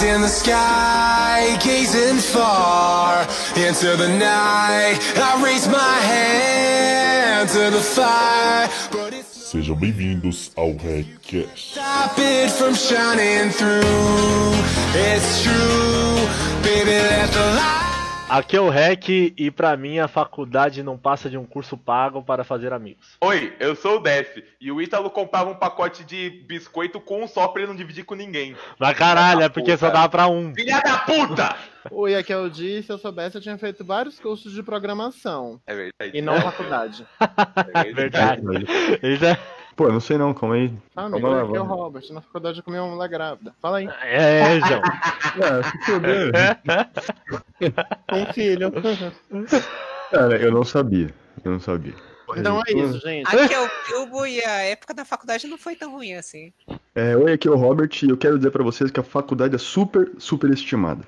eyes in the sky, gazing far into the night. I raise my hand to the fire, Sejam bem-vindos ao Redcast. stop it from shining through. It's true, baby, let the light. Aqui é o REC e pra mim a faculdade não passa de um curso pago para fazer amigos. Oi, eu sou o Def e o Ítalo comprava um pacote de biscoito com um só pra ele não dividir com ninguém. Mas caralho, é porque só Puta. dá pra um. Filha da puta! Oi, aqui é o Di. Se eu soubesse, eu tinha feito vários cursos de programação. É verdade. E não faculdade. É Verdade. Isso é, Pô, eu não sei não, calma aí. Ah, Vamos lá, aqui é o. Robert. Na faculdade eu comi uma mulher grávida. Fala aí. é, João. Ah, se fuder. Um filho. Cara, eu não sabia. Eu não sabia. então é isso, gente. Aqui é o Bilbo e a época da faculdade não foi tão ruim assim. É, oi, aqui é o Robert e eu quero dizer pra vocês que a faculdade é super, super estimada.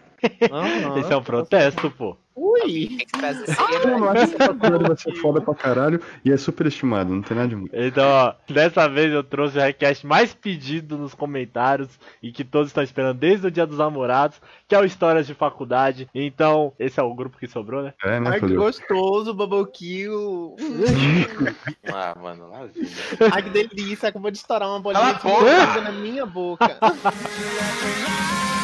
Aham. Esse é um protesto, pô. Ui! Que trazer Eu não acho que a faculdade vai ser foda pra caralho e é super estimada, não tem nada de muito. Então, ó, dessa vez eu trouxe o request mais pedido nos comentários e que todos estão esperando desde o dia dos namorados, que é o Histórias de Faculdade. Então, esse é o grupo que sobrou, né? É, né, Ai, que gostoso, bubble kill. Ah, mano, lá. Ai, que delícia. Acabou de estourar uma bolinha de na minha boca.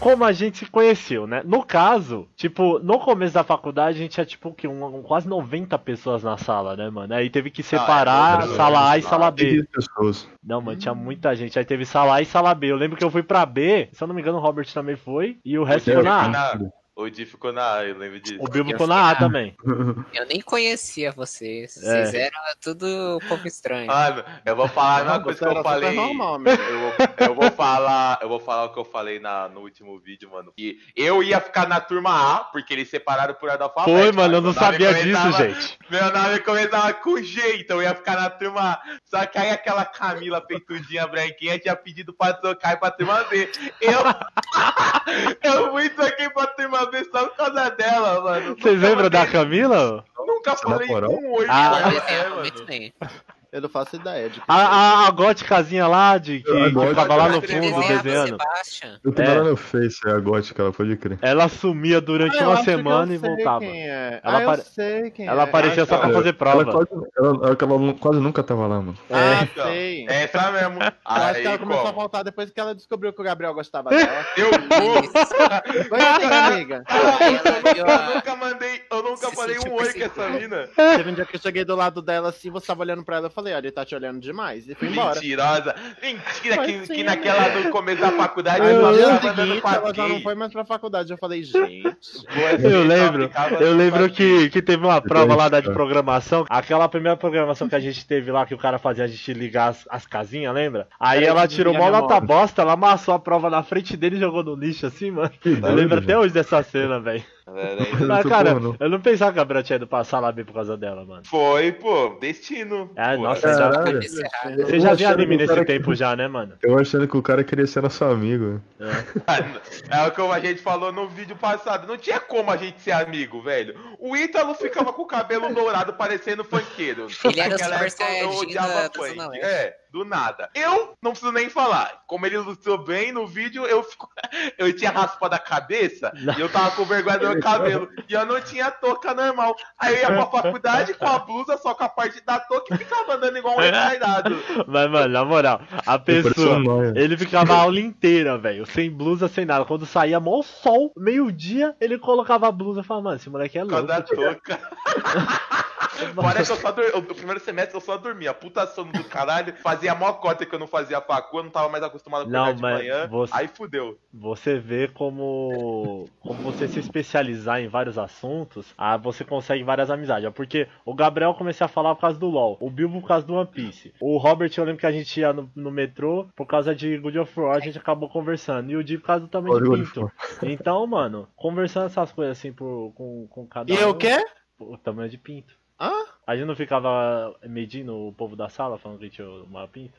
Como a gente se conheceu, né? No caso, tipo, no começo da faculdade a gente tinha, tipo, que um, quase 90 pessoas na sala, né, mano? Aí teve que separar é verdade. sala A e sala B. 15 pessoas. Não, mano, tinha muita gente. Aí teve sala A e sala B. Eu lembro que eu fui pra B, se eu não me engano, o Robert também foi, e o resto ficou na A. O Di ficou na A, eu lembro disso. O Bilbo ficou na A também. Eu nem conhecia vocês. É. Vocês eram tudo um pouco estranho. Mano, eu vou falar a mesma Não, coisa que eu falei. normal. Eu vou, eu vou falar, eu vou falar o que eu falei na, no último vídeo, mano. Que eu ia ficar na turma A, porque eles separaram por alfabética. Foi, mano, eu não sabia disso, gente. Meu nome começava com G, então eu ia ficar na turma A. Só que aí aquela Camila peitudinha branquinha tinha pedido pra trocar pra turma B. Eu. eu fui troquei pra turma B só por causa dela, mano. Vocês lembram da Camila? Nunca falei moral? um oi Ah. com Eu ela, desenhava é, mano. Eu não faço ideia de que A, a, a góticazinha lá, de, que, A que gótica. ficava lá no fundo desenhando. Eu tô É. lá no Face, é a gótica, ela pode crer. Ela sumia durante Ah, uma semana e sei voltava. quem é. Ela ah, apare- eu sei quem Ela é. aparecia Ah, só pra fazer Ela, prova. quase, ela, ela, ela quase nunca tava lá, mano. Ah, Então, sei. É essa mesmo. Eu acho Aí, que ela começou a como? faltar depois que ela descobriu que o Gabriel gostava dela. Eu vou. Vai sim, amiga. Eu nunca mandei, eu nunca Se falei um oi com essa mina. Teve um dia que eu cheguei do lado dela assim, você tava olhando pra ela, eu falei, olha, ele tá te olhando demais. E fui embora. Mentirosa. Mentira Foi que, sim, que naquela no começo da faculdade eu tava seguinte, ela já não foi mais pra faculdade. Eu falei, gente. Eu lembro, eu lembro que, que teve uma prova lá da de programação, aquela primeira programação que a gente teve lá, que o cara fazia a gente ligar as, as casinhas, lembra? Aí ela tirou mó nota bosta, ela amassou a prova na frente dele e jogou no lixo assim, mano. Eu lembro até hoje dessa cena, velho. Eu Mas, tô cara, falando. eu não pensava que a Gabriel tinha ido pra sala B por causa dela, mano. Foi, pô, destino. É, Pô, nossa, Caralho. já- errada. você já viu anime o nesse tempo já, né, mano? Eu achando que o cara queria ser nosso amigo. É o que a gente falou no vídeo passado. Não tinha como a gente ser amigo, velho. O Ítalo ficava com o cabelo dourado parecendo funkeiro. Ele era Super Saiyajin da- da. Zona Leste. É, do nada. Eu não preciso nem falar. Como ele ilustrou bem no vídeo, eu, fico... eu tinha raspado a cabeça e eu tava com vergonha do meu cabelo. E eu não tinha touca normal. Aí eu ia pra faculdade com a blusa, só com a parte da touca e ficava andando igual um retardado. Mas, mano, na moral, a pessoa, ele ficava a aula inteira, velho, sem blusa, sem nada. Quando saía mó sol, meio-dia, ele colocava a blusa e falava, mano, esse moleque é Por causa louco. da touca. Parece que eu só dormia. O primeiro semestre eu só dormia. Puta sono do caralho. Fazia mó cota que eu não fazia facu, eu não tava mais acostumado a Não, acordar de manhã. você- Aí fudeu. Você vê como, como você se especializar em vários assuntos, ah, você consegue várias amizades. ó, Porque o Gabriel eu comecei a falar por causa do LoL, o Bilbo por causa do One Piece. O Robert eu lembro que a gente ia no, no metrô por causa de God of War, a gente acabou conversando. E o Di por causa do tamanho de pinto. Então, mano, conversando essas coisas assim por, com, com cada E um. eu quê? O tamanho de pinto. Hã? A gente não ficava medindo o povo da sala falando que tinha o maior pinto?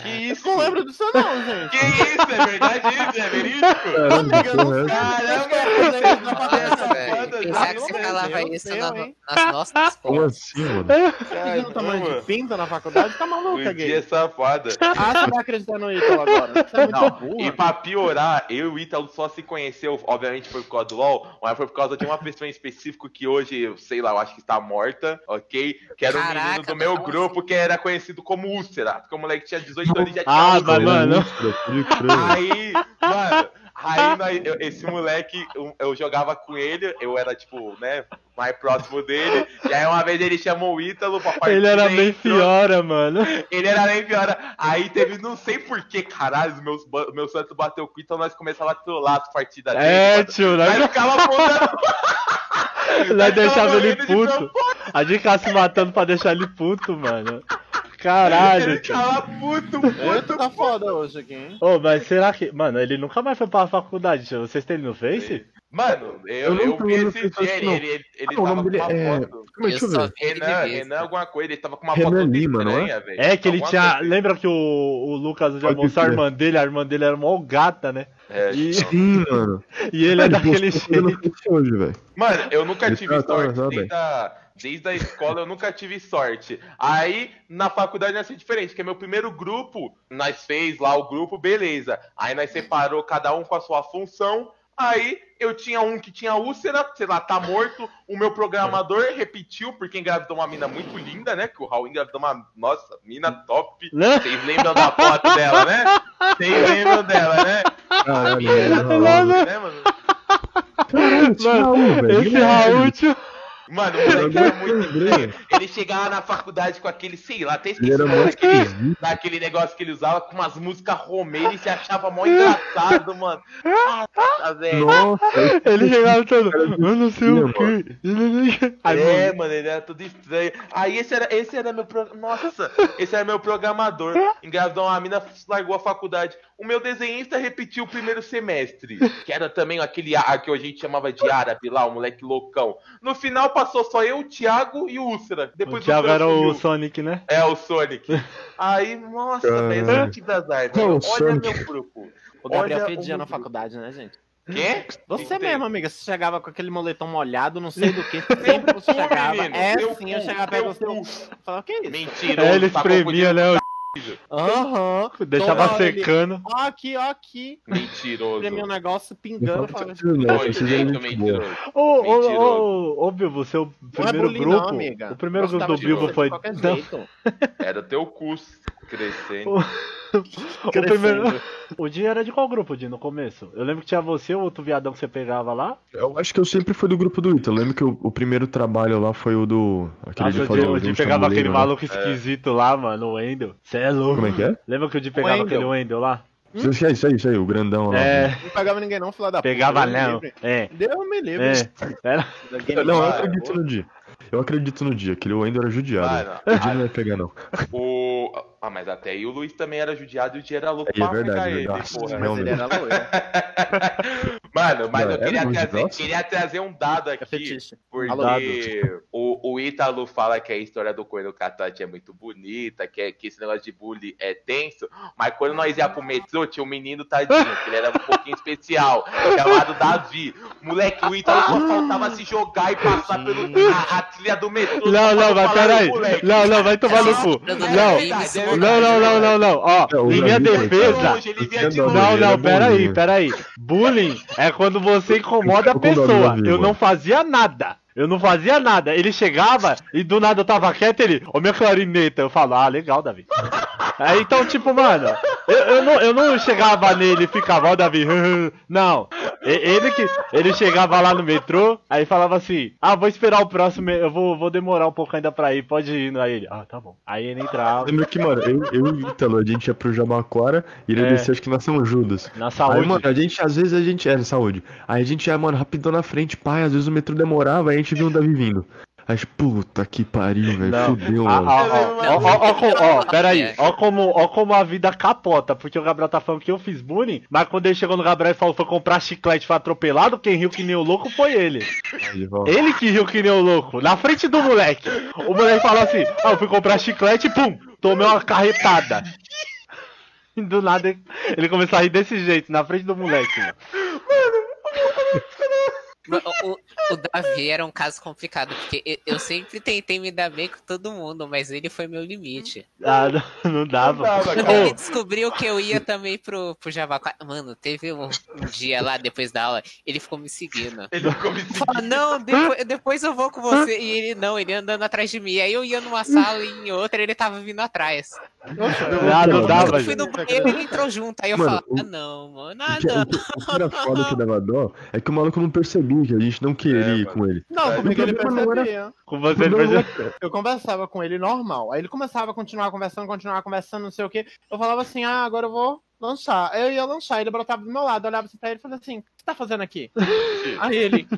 Que isso? Não lembro disso não, gente. Que isso? É verdade isso? É verídico? Caramba, Amiga, eu é não essa? Caramba, velho. Pensar que você falava isso na- nas nossas Como assim, mano? Você no tamanho de pinta na faculdade? Tá maluca, gay? safada. Ah, você vai acreditar no Ítalo agora. Você é muito Não, burra. e pra piorar, eu e o Ítalo só se conheceu, obviamente foi por causa do LOL, mas foi por causa de uma pessoa em específico que hoje, eu sei lá, eu acho que está morta, ok? Que era um Caraca, menino do meu grupo que era conhecido como Úlcera, porque o moleque tinha 18 anos e já tinha Ah, mas, mano. Aí, mano, aí esse moleque, eu, eu jogava com ele, eu era, tipo, né, mais próximo dele. E aí uma vez ele chamou o Ítalo pra partida. Ele era bem fiora, mano. Ele era nem pior. Aí teve, não sei por que, caralho, os meus, meus Santos bateu com o Ítalo, nós começamos a trollar as partidas dele. É, tio, Nós nós, ficava apontando. nós deixava ele puto. A gente ficava se matando pra deixar ele puto, mano. Caralho, Ele ficava puto, puto, tá foda hoje aqui, hein? Ô, mas será que. Mano, ele nunca mais foi pra faculdade, tio. Vocês têm ele no Face? Mano, eu, Eu não eu, vi esse dia, ele, ele, ele, ele Ah, o tava com uma é- foto. Deixa eu só ver. Renan. Renan, alguma coisa, ele tava com uma Renan foto Lima, é? estranha, velho. É que ele Alguma tinha. coisa. Lembra que o, o Lucas já mostrou a irmã dele? A irmã dele era mó gata, né? É, E, Sim, mano. e ele é Ele daquele jeito. Hoje, velho. Mano, eu nunca Ele tive tá- tá sorte. arrasado, desde, a, desde a escola eu nunca tive sorte. Aí, na faculdade ia ser diferente, que é meu primeiro grupo, nós fez lá o grupo, beleza. Aí nós separou cada um com a sua função. Aí eu tinha um que tinha úlcera, sei lá, tá morto. O meu programador repetiu, porque engravidou uma mina muito linda, né? Que o Raul engravidou uma. Nossa, mina top. Né? Vocês lembram da foto dela, né? Vocês lembram dela, né? Caralho, Mina mano. Mano. né, mano? Caralho, tinha Mano, um, velho. Esse Raul, tio. Mano, o moleque era muito. Ele chegava na faculdade com aquele, sei lá, até esqueci daquele, daquele negócio que ele usava com umas músicas romeiras e se achava mó engraçado, mano. Nossa, velho. Nossa, Ele chegava todo. Eu não sei o quê. Aí, é, mano, mano, ele era tudo estranho. Aí esse era, esse era meu pro... Nossa, esse era meu programador. Engravidou uma mina, largou a faculdade. O meu desenhista repetiu o primeiro semestre. Que era também aquele ar que a gente chamava de árabe lá, o moleque loucão. No final passou só eu, o Thiago e o Úlcera. o Depois Thiago Úlcera era o. Sonic, né? É, o Sonic. Aí, nossa, Caralho. velho, tive azar. O Olha Sonic. meu grupo. O Gabriel Olha fedia o na faculdade, né, gente? Quê? Você Que tem? mesmo, amiga, você chegava com aquele moletom molhado, não sei do que, sempre você chegava. menino, é sim, eu chegava perto do seu. Falava, o que é isso? Mentiroso. É, ele tá espremia, né? Aham. Deixava Toda hora ele, secando. Ó aqui, ó aqui. Mentiroso. Espremia um negócio pingando. Eram gente, gente boa. mentiroso. Ô, ô, Mentiroso. ô, ô, Bilbo, seu é primeiro bullying, grupo. não, amiga. O primeiro grupo do Bilbo foi. Não. Era teu cu crescendo. o primeiro. O Dinho era de qual grupo, Dinho, no começo? Eu lembro que tinha você, o outro viadão que você pegava lá. Eu acho que eu sempre fui do grupo do Ita. Eu lembro que o, o primeiro trabalho lá foi o do. Aquele de o fazer Dinho, o o Dinho jogo pegava aquele né? maluco esquisito lá, mano, o Wendel. Você é louco. Como é que é? Lembra que o Dinho pegava Wendel. aquele Wendel lá? Isso aí, isso aí, isso aí, o grandão lá. É, Não pegava ninguém não, filha da puta. pegava Deus me não. É, Deus me livre. é. Era... Não, eu acredito no dia. Eu acredito no dia, aquele Wendel era judiado. O dia não vai pegar, não. O... Ah, mas até aí o Luiz também era judiado e o dia era louco É pra verdade, pegar ele, verdade. porra. Mas ele era loiro. Mano, mas Não, eu queria trazer, queria trazer um dado aqui. Porque o, o Ítalo fala que a história do Coelho Catante é muito bonita, que, é- que esse negócio de bullying é tenso, mas quando nós ia pro metrô, tinha um menino tadinho, que ele era um pouquinho especial, chamado Davi. Moleque, o Ítalo só faltava se jogar e passar pelo, a, a trilha do metrô. Não, não, mas peraí. Não, não, vai tomar no cu. Não, não, não, não, não, não. Ó, É, em minha defesa. Longe, ele vinha de Não, longe. Não, era peraí, peraí. Bullying é quando você incomoda a pessoa. Eu não fazia nada. Eu não fazia nada. Ele chegava e do nada eu tava quieto ele, ô minha clarineta. Eu falo, ah, legal, Davi. Aí então, tipo, mano, eu, eu não, eu não chegava nele e ficava, ó, Davi, não. E- Ele que. Ele chegava lá no metrô, aí falava assim, ah, vou esperar o próximo, eu vou, vou demorar um pouco ainda pra ir, pode ir. Aí ele, ah, tá bom. Aí ele entrava. Lembra que, mano, eu, eu e o Ítalo, a gente ia pro Jabaquara e ele É. descia, acho que na São Judas. Na Aí, saúde. mano, a gente, às vezes a gente. É, na saúde. Aí a gente ia, mano, rapidão na frente, pai. Às vezes o metrô demorava, aí a gente viu o Davi vindo. Aí, a gente, puta que pariu, velho. Fudeu, Ah, mano. ó, ó, ó, ó, ó, com- ó, pera aí, ó como, ó como a vida capota, porque o Gabriel tá falando que eu fiz bullying, mas quando ele chegou no Gabriel e falou foi comprar chiclete foi atropelado, quem riu que nem o louco foi ele. Aí, ó. Ele que riu que nem o louco, na frente do moleque. O moleque falou assim, ah, eu fui comprar chiclete e pum, tomei uma carretada. E do nada ele- começou a rir desse jeito, na frente do moleque. mano. O, o- o Davi era um caso complicado, porque eu, sempre tentei me dar bem com todo mundo, mas ele foi meu limite. Ah, não, não dava. Não dava, cara. ele descobriu que eu ia também pro, pro. Mano, teve um, um dia lá depois da aula, ele ficou me seguindo. Ele ficou me seguindo. Fala, não, depois, depois eu vou com você. E ele não, ele andando atrás de mim. Aí eu ia numa sala e em outra ele tava vindo atrás. Ah, não dava, eu fui no banheiro e ele entrou junto. Aí eu Mano, falava, o- ah não, mano, ah não. o que era foda que dava dó é que o maluco não percebia que a gente não queria É, ir mano. com ele. Não, comigo ele percebia. Com você ele Não, percebeu. Eu conversava com ele normal. Aí ele começava a continuar conversando, continuar conversando, não sei o quê. Eu falava assim, ah, agora eu vou lanchar. Eu ia lanchar, ele brotava do meu lado, olhava assim pra ele e falava assim, o que você tá fazendo aqui? Aí ele.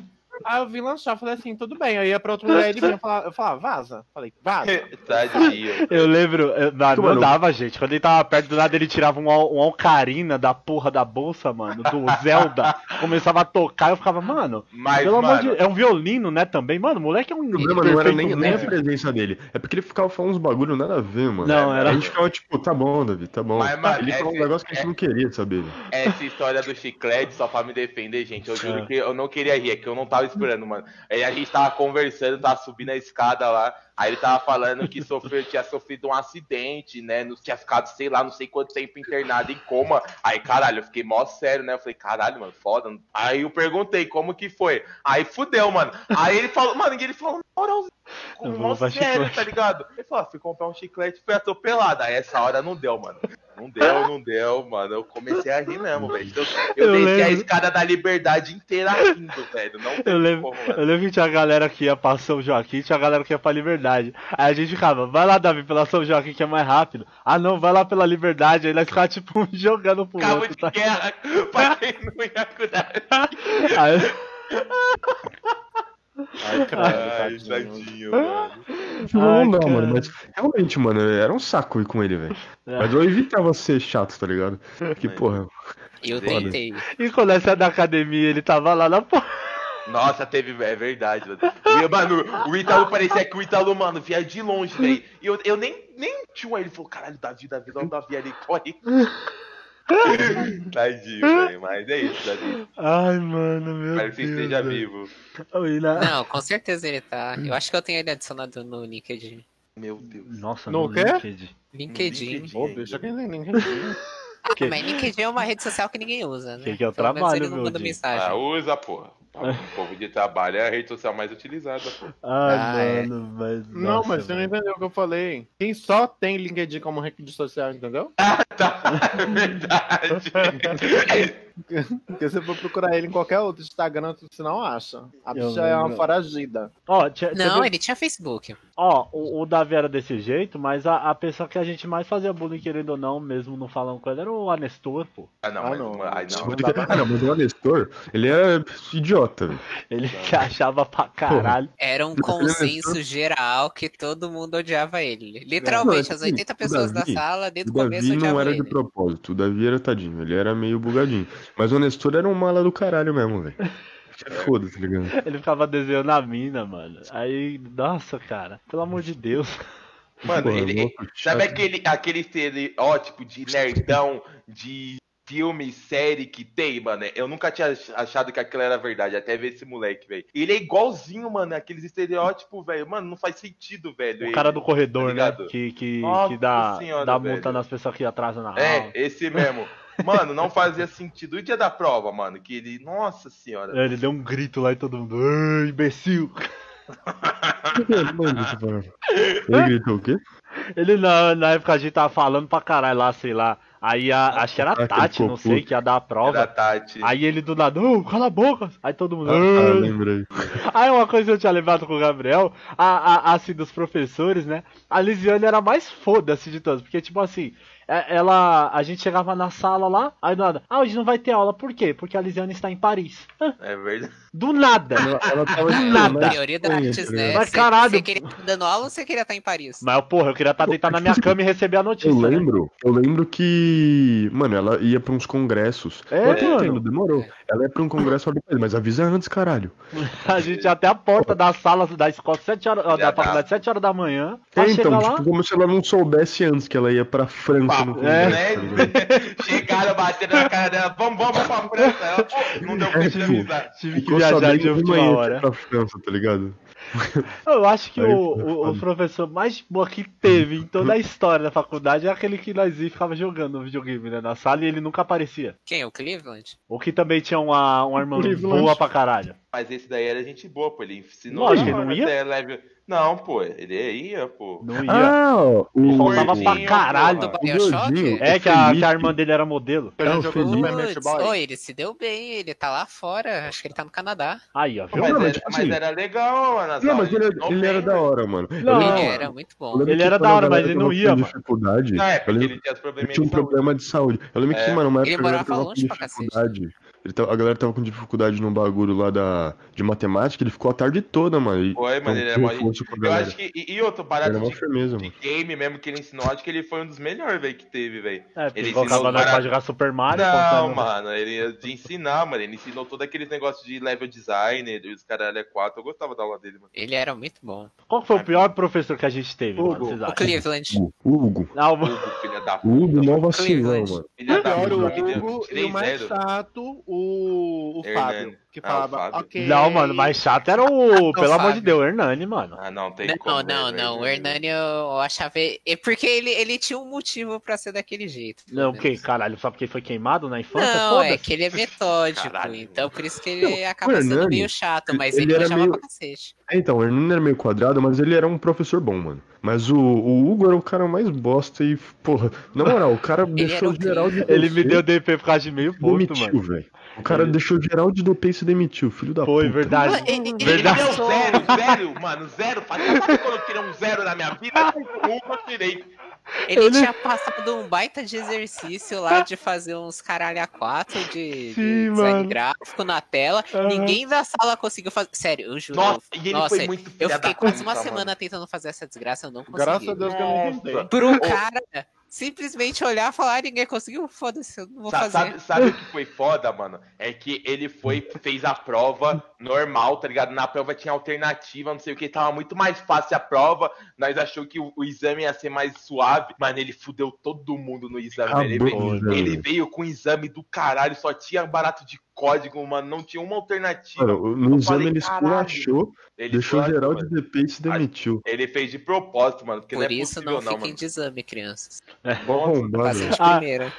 Aí eu vim lanchar, falei assim, tudo bem. Eu ia pra outro lugar, ele vinha falar, eu falava, vaza. Falei, vaza. Tadinho. Eu lembro, eu- não, não Mano. dava, gente. Quando ele tava perto do nada, ele tirava um, um Ocarina da porra da bolsa, mano, do Zelda. começava a tocar, eu ficava, mano, Mas, pelo amor de mano, É um violino, né, também? Mano, o moleque é um. O problema não era nem, nem a presença dele. É porque ele ficava falando uns bagulho nada a ver, mano. Não, era- A gente ficava tipo, tá bom, Davi, tá bom. Mas, mano, ele falou um negócio que a gente é- não queria saber. velho. essa história do chiclete, só pra me defender, gente, eu juro É. que eu não queria rir, é que eu não tava esperando, mano. Aí a gente tava conversando, tava subindo a escada lá, aí ele tava falando que sofreu, tinha sofrido um acidente, né, não tinha ficado, sei lá, não sei quanto tempo internado em coma. Aí, caralho, eu fiquei mó sério, né, eu falei, caralho, mano, foda. Aí eu perguntei como que foi. Aí fudeu, mano. Aí ele falou, mano, e ele falou, na moralzinho, mó sério, chiclete. tá ligado? Ele falou, ah, fui comprar um chiclete fui atropelado. Aí essa hora não deu, mano. Não deu, não deu, mano. Eu comecei a rir mesmo, velho. Eu, eu Eu desci a lembro. escada da liberdade inteira rindo, velho. Não tem Eu lembro, como, eu lembro que tinha a galera que ia pra São Joaquim, tinha a galera que ia pra Liberdade. Aí a gente ficava, vai lá, Davi, pela São Joaquim que é mais rápido. Ah, não, vai lá pela Liberdade. Aí nós ficava, tipo, jogando pro Cabo outro. de Tá? guerra pra quem não ia cuidar. Aí, Ai, Ai, tadinho. mano. Não, Ai, não, cara. mano, mas realmente, mano, era um saco ir com ele, velho. É. Mas eu evitava ser chato, tá ligado? Porque, porra, Eu tentei. e quando nós saímos da academia, ele tava lá na porra. Nossa, teve, é verdade, mano. E, mano, o Ítalo parecia que o Ítalo, mano, via de longe, velho. E eu, eu nem, nem tinha ele falou, caralho, Davi, Davi, olha o Davi ali, corre. Tadinho, velho. Mas é isso, Davi. Ai, mano, meu Espero que Deus. esteja velho. vivo. Oi, na- Não, com certeza ele tá. Eu acho que eu tenho ele adicionado no LinkedIn. Meu Deus. Nossa, No no quê? LinkedIn. LinkedIn. LinkedIn. Quem nem ninguém. Ah, Que- mas LinkedIn é uma rede social que ninguém usa, né? Que que é o menos trabalho, ele não meu manda mensagem. Ah, usa, porra. O povo de trabalho é a rede social mais utilizada, porra. Ai, Ah, é. mano, mas. Não, nossa, mas você não velho. entendeu o que eu falei. Quem só tem LinkedIn como rede social, entendeu? Tá, é verdade. Porque você for procurar ele em qualquer outro Instagram, você não acha. A bicha é uma foragida. Ó, tinha- Não, ele tinha Facebook. Ó, o, o Davi era desse jeito, mas a, a pessoa que a gente mais fazia bullying, querendo ou não, mesmo não falando com ele, era o Anestor, pô. Ah, não, Ah, mas não. não. Ai, não. Não Ah, não, mas o Nestor, ele era idiota, velho. Ele se achava pra caralho. Era um consenso geral que todo mundo odiava ele. Literalmente, Não, as assim, 80 o pessoas Davi- da sala, desde O começo, Davi não era ele. de propósito, o Davi era tadinho, ele era meio bugadinho. Mas o Nestor era um mala do caralho mesmo, velho. Foda, tá ligado? Ele ficava desenhando a mina, mano. Aí, nossa, cara, pelo amor de Deus. Mano, Porra, ele, sabe aquele, aquele estereótipo de nerdão, de filme, série que tem, mano? Eu nunca tinha ach- achado que aquilo era verdade, até ver esse moleque, velho. Ele é igualzinho, mano, aqueles estereótipos, velho. Mano, não faz sentido, velho. O ele. cara do corredor, tá né? Que, que, Nossa que dá, senhora, dá velho. multa nas pessoas que atrasam na aula. É, esse mesmo. Mano, não fazia sentido. E o dia da prova, mano? Que ele. Nossa senhora. É, Ele deu um grito lá e todo mundo. Imbecil! Falando. Ele gritou o quê? Ele na, na época a gente tava falando pra caralho lá, sei lá. Aí a, acho que era a Ah, Tati, não sei, que ia dar a Era prova. Tati. Aí ele do nada, ô, cala a boca! Aí todo mundo. Ah, "Ai". lembrei. Aí uma coisa que eu tinha levado com o Gabriel, a, a, assim, dos professores, né? A Lisiane era mais foda-se de todos, porque, tipo assim, ela. A gente chegava na sala lá, aí do nada, ah, hoje não vai ter aula, por quê? Porque a Lisiane está em Paris. É verdade. Do nada! Ela, ela tava Nada. Prioridades, Sim, né? Mas Você- caralho. Você queria estar dando aula ou você queria estar em Paris? Mas, porra, eu queria estar deitado na minha cama e receber a notícia. Eu né? lembro, eu lembro que, mano, ela ia pra uns congressos. É, eu até mano. entendo, demorou. Ela ia pra um congresso ali, mas avisa antes, caralho. A gente ia até a porta da sala da escola, 7 horas, da faculdade, 7 horas da manhã. É, então, lá. tipo, como se ela não soubesse antes que ela ia pra França papo, É. né? Chegaram, bateram na cara dela, vamos, vamos pra França. Ela, pô, não deu É, tipo, avisar. Tive que viajar de última hora. pra França, tá ligado? Eu acho que Aí, o, o, o professor mais boa que teve em toda a história da faculdade é aquele que nós ia ficava jogando no videogame, né? Na sala e ele nunca aparecia. Quem? O Cleveland? O que também tinha uma, uma irmã Cleveland. boa pra caralho. Mas esse daí era gente boa, pô. Ele ensinou. Lógico, a ele não ia? até leve- Não, pô, ele ia, pô. Não ia. Ah, o, Faltava pra caralho. Do. Bioshock? É que a, que a irmã dele era modelo. Não, jogou Felipe. Oh, ele se deu bem, ele tá lá fora, acho que ele tá no Canadá. Aí, ó. Pô? Mas, era, tipo mas assim- era legal, mano. Não, mas ele, ensinou ele era da velho. hora, mano. Não. Ele Ah. era muito bom. Ele era da hora, mas ele não ia, mano. dificuldade. Não, é, lembro ele tinha os que problemas tinha um de saúde. problema de saúde. Eu lembro É. que, mano, uma Ele época galera morava longe pra cacete. Ele tava- a galera tava com dificuldade no bagulho lá da, de matemática, ele ficou a tarde toda, mano. E, Foi, mano, ele então, mó- reforço com a Eu acho que. E, e outro, barato uma de, firmeza, de game mesmo que ele ensinou, acho que ele foi um dos melhores, velho, que teve, velho. É, Ele ele colocava nós pra jogar Super Mario. Não, contando- mano, ele ia de ensinar, mano. Ele ensinou todo aquele negócio de level design, dos caralho é 4. Eu gostava da aula dele, mano. Ele era muito bom. Qual foi o pior professor que a gente teve, Hugo. mano? Vocês O? Cleveland. O Hugo. Não, Hugo, filha da O Hugo, puta. mó vacilão, Cleveland. mano. Filha da Pior o puta, que deu Hugo e o mais 3-0. chato, o, o. Fábio. Que Ah, o falava, Fábio. ok. não, mano, mais chato era o. Pelo amor de. Deus, o Hernani, mano. Ah, não, tem Não, como. não, né, não. O? Hernani eu achava. É porque ele, ele tinha um motivo pra ser daquele jeito. Não, o que? Caralho, só porque foi queimado na infância? Não, é que ele é metódico, Caralho. então por isso que ele acaba sendo Hernani, meio chato, mas ele ele, era manjava meio- pra cacete. É, então, o Hernani era meio quadrado, mas ele era um professor bom, mano. Mas o, o Hugo era o cara mais bosta e, porra, na moral, o cara deixou o geral de Ele me deu DP por causa de meio ponto, demitiu, mano. velho. O cara Ele- deixou geral de DP e se demitiu, filho da Foi, puta. verdade. Ele- ele- Ele Verdade. deu zero, zero, mano, zero. Sabe quando eu tirei um zero na minha vida? Um eu tirei. Ele, Ele- tinha passado um baita de exercício lá de fazer uns caralho a quatro de, de Sim, design mano. gráfico na tela. Aham. Ninguém da sala conseguiu fazer. Sério, eu juro. Nossa, eu- e ele nossa, foi muito eu fiquei quase uma puta, semana mano. tentando fazer essa desgraça, eu não consegui. Graças a Deus que eu não Nossa. tentei. Por um cara simplesmente olhar e falar, ah, ninguém conseguiu, foda-se, eu não vou Sa- fazer. Sabe, sabe o que foi foda, mano? É que ele foi, fez a prova normal, tá ligado? Na prova tinha alternativa, não sei o que, tava muito mais fácil a prova. Nós achou que o, o exame ia ser mais suave, mas ele fudeu todo mundo no exame. velho. Ele, Acabou, veio, ele veio com o exame do caralho, só tinha barato de código, mano. Não tinha uma alternativa. Mano, no exame ele esculachou, Ele deixou geral mano. de DP e se demitiu. Ele fez de propósito, mano. Porque não Por é isso possível, não não, fiquem de exame, crianças. Arrombado. Passem de Ah, primeira.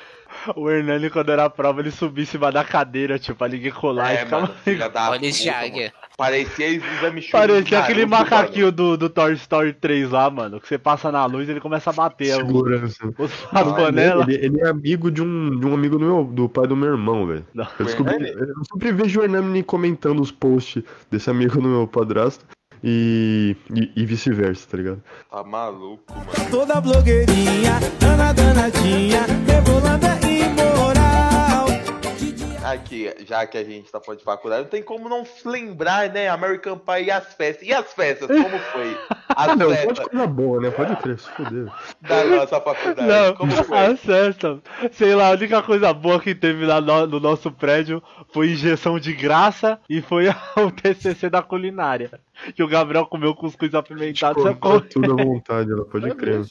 O Hernani, quando era a prova, ele subia em cima da cadeira, tipo, pra ninguém colar e É, ficava. mano, filha da de puta. Parecia exame Parecia aquele macaquinho do, do Toy Story 3 lá, mano. Que você passa na luz e ele começa a bater o- Segurança. os, as Ele, panelas. ele- ele é amigo de um, de um amigo do, meu, do pai do meu irmão, velho. Eu, descobri- eu sempre vejo o Hernani comentando os posts desse amigo do meu padrasto e, e, e vice-versa, tá ligado? Tá maluco, mano. Toda blogueirinha, dana danadinha, rebolada imoral. Aqui, já que a gente tá falando de faculdade, não tem como não se lembrar, né? American Pie e as festas. E as festas, como foi? As não, festas de coisa boa, né? Pode crer, se fuder. da nossa faculdade. Não, como foi? a festa. Sei lá, a única coisa boa que teve lá no, no nosso prédio foi injeção de graça e foi o TCC da culinária. Que o Gabriel comeu cuscuz apimentado. Você Cortou come... tudo à vontade, ela pode É crer.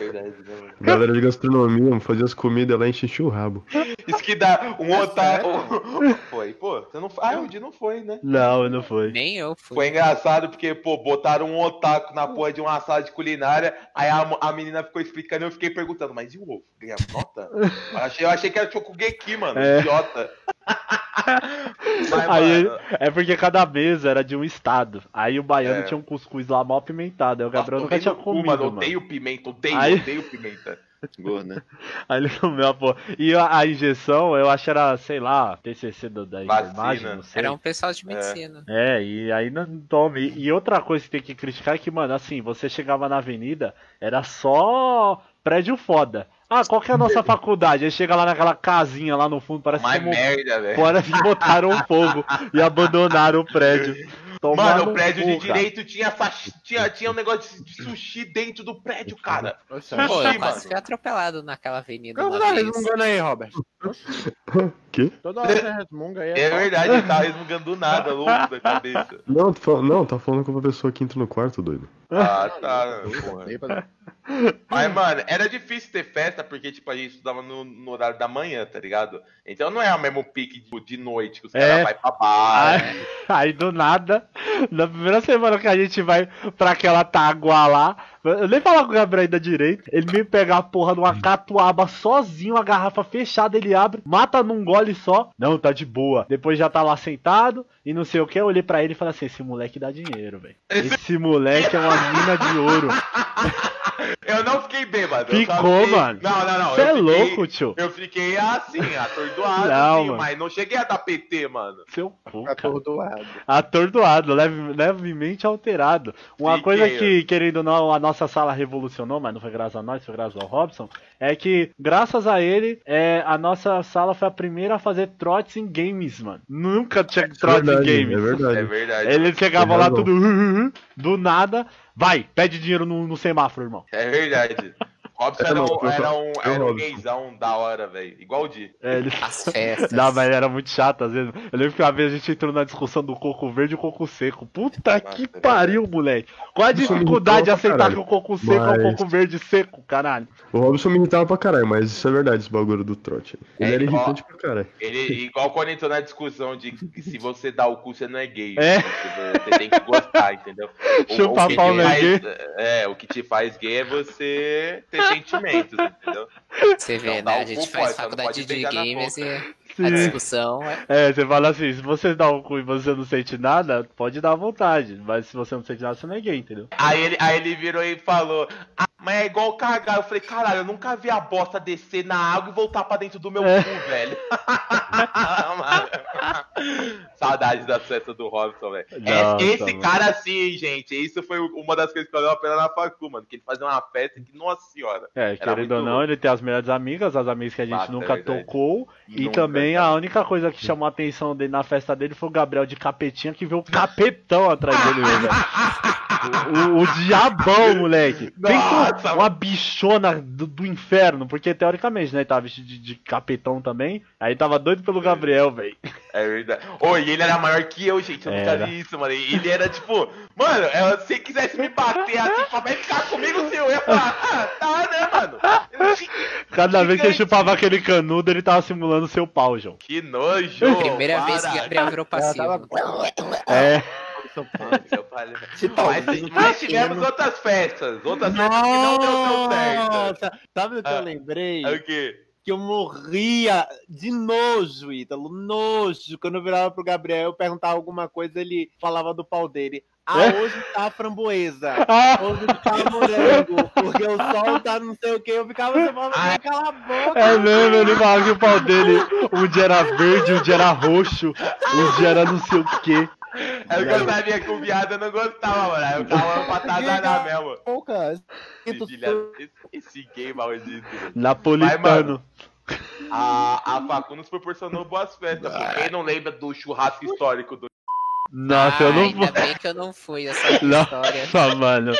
É né? Galera de gastronomia, fazia as comidas lá e o rabo. Isso que dá um É otário. Foi, pô. Você não... Ah, o Di não foi, né? Não, não foi. Nem eu fui. Foi engraçado porque, pô, botaram um otaku na porra de uma sala de culinária, aí a, a menina ficou explicando e eu fiquei perguntando, mas e o ovo? Ganha nota? Eu achei, eu achei que era Chokugeki, mano, É. idiota. Mas, Aí, mano, é porque cada mesa era de um estado. Aí o baiano É. tinha um cuscuz lá mal apimentado. Aí o Gabriel nunca tomei tinha comido, mano. mano. Odeio pimenta, odeio, Aí- odeio pimenta. Gorda. Aí ele comeu a porra. E a, a injeção, eu acho que era, sei lá, TCC do, da Vacina. enfermagem, não sei. Era um pessoal de medicina. É, e aí não tome. E outra coisa que tem que criticar é que, mano, assim, você chegava na avenida, era só prédio foda. Ah, qual que é a nossa faculdade? Aí chega lá naquela casinha lá no fundo, parece Mais que, merda, velho. parece que botaram fogo e abandonaram o prédio. Tomar Mano, no o prédio cu, de direito tinha, tinha, tinha um negócio de sushi dentro do prédio, cara. Oxe, Pô, Sushi, eu mano. quase fui atropelado naquela avenida uma tá vez. resmungando aí, Robert? Quê? Toda hora você resmunga aí. É foda. verdade, ele tá resmungando do nada, louco da cabeça. Não, tô não, tá falando com uma pessoa que entra no quarto, doido. Ah, tá. porra. Mas, mano, era difícil ter festa porque, tipo, a gente estudava no, no horário da manhã, tá ligado? Então não é o mesmo pique tipo, de noite que os É. caras vão pra bar. Aí, aí do nada, na primeira semana que a gente vai pra aquela tágua lá, eu nem falar com o Gabriel ainda direito, ele me pega a porra de uma catuaba sozinho, a garrafa fechada, ele abre, mata num gole só. Não, tá de boa. Depois já tá lá sentado e não sei o que, eu olhei pra ele e falei assim, esse moleque dá dinheiro, velho. Esse moleque é uma mina de ouro. Eu não fiquei bêbado. Ficou, fiquei- mano. Não, não, não. Cê eu é fiquei- louco, tio. Eu fiquei assim, atordoado, Não, assim, mas não cheguei a dar PT, mano. Seu cu. Atordoado. Atordoado, leve- levemente alterado. Uma Fiquei, coisa que, querendo ou não, a nossa sala revolucionou, mas não foi graças a nós, foi graças ao Robson, é que, graças a ele, é, a nossa sala foi a primeira a fazer trotes em games, mano. Nunca tinha trotes em verdade, games. é verdade. É verdade. Ele chegava Tem lá tudo do nada, vai, pede dinheiro no, no semáforo, irmão. É verdade. Robson É, era um, era um, era um gaysão da hora, velho. Igual o Di. É, ele... As festas. Não, mas era muito chato às vezes. Eu lembro que uma vez a gente entrou na discussão do coco verde e o coco seco. Puta que é pariu, moleque. Qual a dificuldade de aceitar que o coco seco é o Mas- coco verde seco, caralho? O Robson me irritava pra caralho, mas isso é verdade, esse bagulho do trote. Ele É, era ó. irritante pra caralho. Ele, igual quando entrou na discussão de que se você dá o cu, você não é gay. É. Você, você tem que gostar, entendeu? O- Chupar o que pau não é faz- gay? É, o que te faz gay é você ter sentimentos, entendeu? Você vê, Não, dá né? A gente faz pode, faculdade de games e a discussão é. É, você fala assim, se você dá o cu e você não sente nada, pode dar à vontade. Mas se você não sente nada, você não é gay, entendeu? Aí ele, aí ele virou e falou: mas é igual cagar. Eu falei, caralho, eu nunca vi a bosta descer na água e voltar pra dentro do meu É. cu, velho. Saudades da festa do Robson, velho. Nossa, É, Esse mano. cara assim, gente, isso foi uma das coisas que valeu a pena na facu, mano. Que ele fazia uma festa que, nossa senhora. É, querendo ou não, louco. ele tem as melhores amigas, as amigas que a gente é nunca verdade. tocou. E Nunca, também cara. a única coisa que chamou a atenção dele na festa dele foi o Gabriel de capetinha que veio o capetão atrás dele, velho. O, o diabão, moleque. Nossa, Pensa uma bichona do, do inferno, porque teoricamente, né, ele tava vestido de, de capetão também. Aí tava doido pelo Gabriel, velho. É verdade. Ô, e ele era maior que eu, gente. Eu Era. nunca vi isso, mano. Ele era tipo, mano, é, se quisesse me bater assim, só vai ficar comigo se eu ia falar, ah, tá, né, mano? Cada vez que ele chupava aquele canudo, ele tava simulando seu pau, João. Que nojo. Primeira vez que para. Gabriel virou passivo. É. Eu falei- Tipo, Mas, mas tivemos outras festas, outras festas que não deu tão certo. Nossa, sabe o que Ah. eu lembrei? É o quê? Que eu morria de nojo, Ítalo, nojo. Quando eu virava pro Gabriel, eu perguntava alguma coisa, ele falava do pau dele. Ah, É? hoje tá a framboesa. Ah, Hoje tá morango, porque o sol tá não sei o que. Eu ficava você falava, Ai. cala a boca. é mesmo, ele falava que o pau dele um dia era verde, um dia era roxo, um dia era não sei o quê. É porque eu sabia que o viado eu não gostava, mano. Aí eu tava pra atazanar mesmo. Poucas. Vigilhado. Esse, esse gay maldito. Napolitano. A, a Facu nos proporcionou boas festas. porque Quem não lembra do churrasco histórico do. Nossa, eu Ah, não ainda vou. bem que eu não fui essa história. Nossa, mano.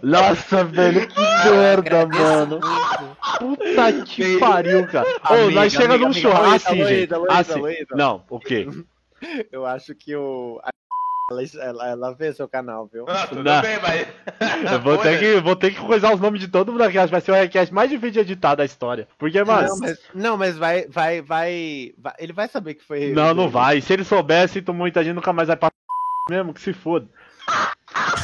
Nossa, velho, que Eu merda, mano. muito. Puta que pariu, cara. Ô, nós chega amiga, num churrasco assim, gente. Luísa, Luísa, Assim. Luísa. Não, o quê? Eu acho que o. a- Ela, ela, ela vê seu canal, viu? Ah, tudo Não. bem, mas. Eu vou ter que, vou ter que coisar os nomes de todo mundo aqui. Acho que vai ser o request mais difícil de editar da história. Porque, mano. Não, mas, não, mas vai, vai, vai, vai- Ele vai saber que foi. Não, não vai. Se ele soubesse, sinto muito, a gente nunca mais vai pra mesmo, que se foda.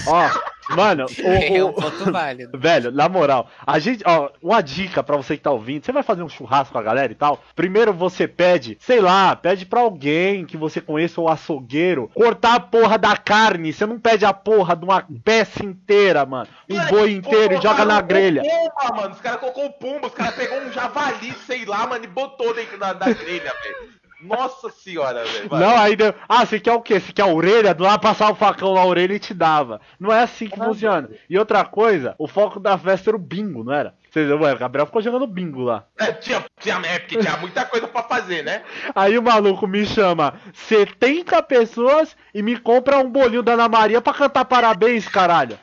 Ó, mano, É o, um o- ponto válido. velho, na moral, a gente, ó, uma dica pra você que tá ouvindo, você vai fazer um churrasco com a galera e tal, primeiro você pede, sei lá, pede pra alguém que você conheça o açougueiro, cortar a porra da carne, você não pede a porra de uma peça inteira, mano, um boi inteiro e joga na grelha. Pumba, mano. Os caras colocou o pumba, os caras pegou um javali, sei lá, mano, e botou dentro da, da grelha, velho. Nossa senhora, velho. Não, aí deu. Ah, você quer o quê? Você quer a orelha? Do lá passar o facão na orelha e te dava. Não é assim que funciona. E outra coisa, o foco da festa era o bingo, não era? Vocês, ué, o Gabriel ficou jogando bingo lá. É, tinha, tinha, é porque tinha muita coisa pra fazer, né? Aí o maluco me chama 70 pessoas e me compra um bolinho da Ana Maria pra cantar parabéns, caralho.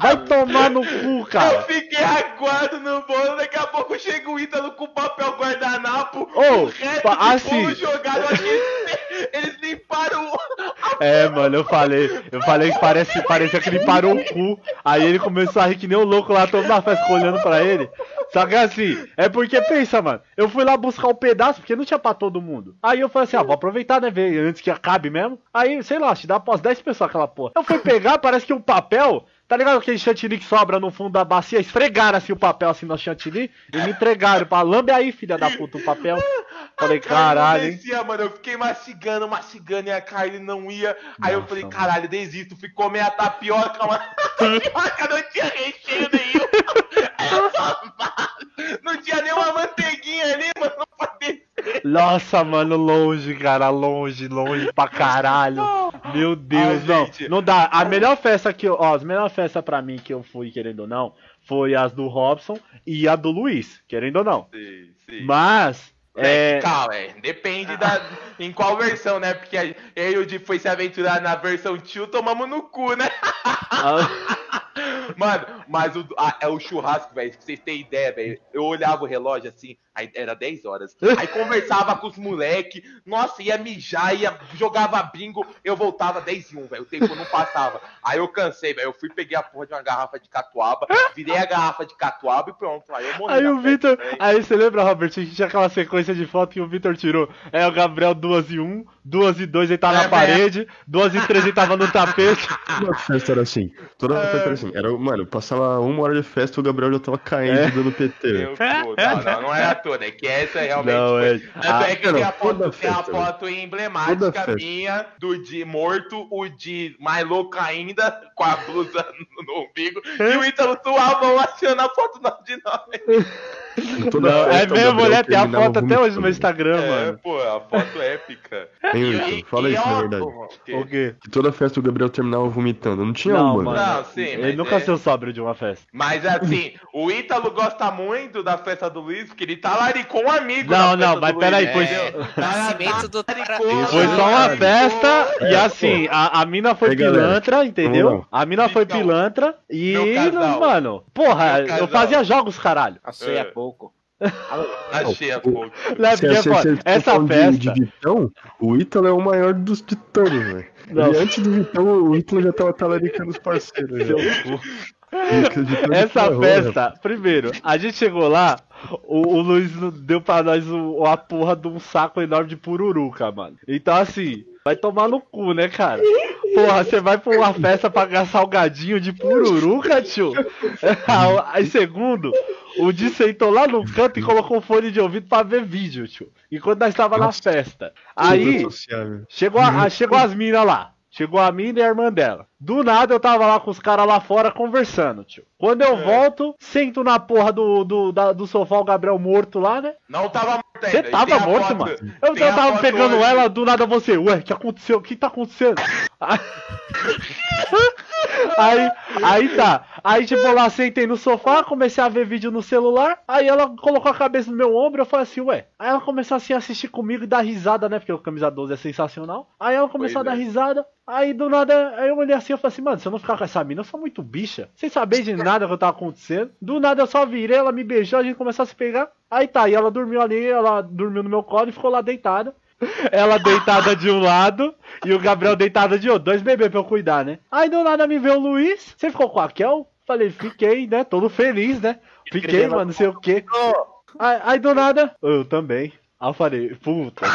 Vai tomar no cu, Eu cara. fiquei aguado no bolo, daqui a pouco chega o Ítalo com papel guardanapo, Ô, o resto assim- bolo jogado, eu achei, Eles limparam o. É, mano, eu falei, eu falei que parece, parecia que ele parou o cu. Aí ele começou a rir que nem o louco lá, todo na festa olhando pra ele. Só que assim, é porque pensa, mano, eu fui lá buscar o um pedaço, porque não tinha pra todo mundo. Aí eu falei assim, ah, vou aproveitar, né, ver antes que acabe mesmo. Aí, sei lá, te dá após 10 pessoas aquela porra. Eu fui pegar, parece que o papel Tá ligado aquele chantilly que sobra no fundo da bacia? Esfregaram assim o papel assim no chantilly e me entregaram pra lambe aí, filha da puta, o papel. Falei, caralho, hein? Descia, mano, eu fiquei mastigando, mastigando e a carne não ia. Aí eu falei, caralho, desisto, fui comer a tapioca, mano. A tapioca não tinha recheio nenhum. Era só Não tinha nenhuma manteiguinha ali, mano, pra descer. Nossa, mano, longe, cara, longe, longe pra caralho. Meu Deus, Ai, não, gente. não dá. A melhor festa que eu, ó, as melhores festas pra mim que eu fui, querendo ou não, foi as do Robson e a do Luiz, querendo ou não. Sim, sim. Mas, É, é, calma, é, depende da, em qual versão, né? Porque a- eu e o Di foi se aventurar na versão tio, tomamos no cu, né? Mano, mas o, a- é o churrasco, velho, vocês terem ideia, velho. Eu olhava o relógio assim, aí era 10 horas. Aí conversava com os moleque, nossa, ia mijar, ia, jogava bingo, eu voltava 10 e 1, velho. O tempo não passava. Aí eu cansei, velho. Eu fui, peguei a porra de uma garrafa de catuaba, virei a garrafa de catuaba e pronto. Aí eu morri. Aí na o Vitor. Aí você lembra, Robert, que tinha aquela sequência de foto que o Vitor tirou? É o Gabriel 2 e 1, 2 e 2 ele tá na É, parede, 2 e 3 ele tava no tapete. Toda festa era assim. Toda festa era assim. Era, mano, passava uma hora de festa e o Gabriel já tava caindo É. dando PT. Meu Deus, não, não, não era toda, é que essa realmente Não, foi. é- Tanto Ah, é que tem a não, foto, tem a foto emblemática minha do de morto, o de mais louco ainda, com a blusa no, no umbigo, e o Ítalo suavão achando a foto de nós. Não, é mesmo, né? Tem a foto até hoje no meu. Instagram, É, mano. pô, a foto épica. Hein, E- Wilson? e- Fala e isso, na verdade. o quê? Que toda festa o Gabriel terminava vomitando. Não tinha Não, uma. mano. Não, sim, Ele nunca é- saiu sóbrio de uma festa. Mas assim, o Ítalo gosta muito da festa do Luiz, porque ele tá laricou um amigo Não, não, mas peraí, foi- entendeu? Nascimento do Laricou, Foi só uma festa e É, assim, a, a mina foi pilantra, entendeu? A mina foi Então, pilantra e, mano, porra, eu fazia jogos, caralho. Achei É. há pouco. Achei a pouco. Né, se essa falando de- festa. De, Vitão, o Ítalo é o maior dos todos, velho. E antes do Vitão, o Ítalo já tava talaricando os parceiros. Essa festa, primeiro, a gente chegou lá, o, o Luiz deu pra nós o, a porra de um saco enorme de pururuca, mano. Então, assim, vai tomar no cu, né, cara? Porra, você vai pra uma festa pra ganhar salgadinho de pururuca, tio? Aí, segundo, o Di sentou lá no canto e colocou o fone de ouvido pra ver vídeo, tio. Enquanto nós tava na festa. Aí. Chegou, a- chegou as minas lá. Chegou a mina e a irmã dela. Do nada eu tava lá com os caras lá fora conversando, tio. Quando eu volto, sento na porra do, do, da- do sofá o Gabriel morto lá, né? Não tava morto ainda. Você tava morto, foto- mano. Eu, eu tava pegando hoje. ela, do nada você, ué, o que aconteceu? O que tá acontecendo? Aí, aí tá. Aí, tipo, lá sentei no sofá, comecei a ver vídeo no celular. Aí ela colocou a cabeça no meu ombro, eu falei assim, ué. Aí ela começou assim a assistir comigo e dar risada, né? Porque o camisa 12 é sensacional. Aí ela começou Pois a dar é. risada. Aí do nada, aí eu olhei assim, eu falei assim, mano, se eu não ficar com essa mina, eu sou muito bicha. Sem saber de nada que tava acontecendo. Do nada eu só virei, ela me beijou, a gente começou a se pegar. Aí tá, e ela dormiu ali, ela dormiu no meu colo e ficou lá deitada. Ela deitada de um lado e o Gabriel deitado de outro. Dois bebês pra eu cuidar, né? Aí do nada me veio o Luiz. Você ficou com a Kel? Falei, fiquei, né? Todo feliz, né? Fiquei, mano, não sei o quê. Aí, aí do nada, eu também. Aí eu falei, puta.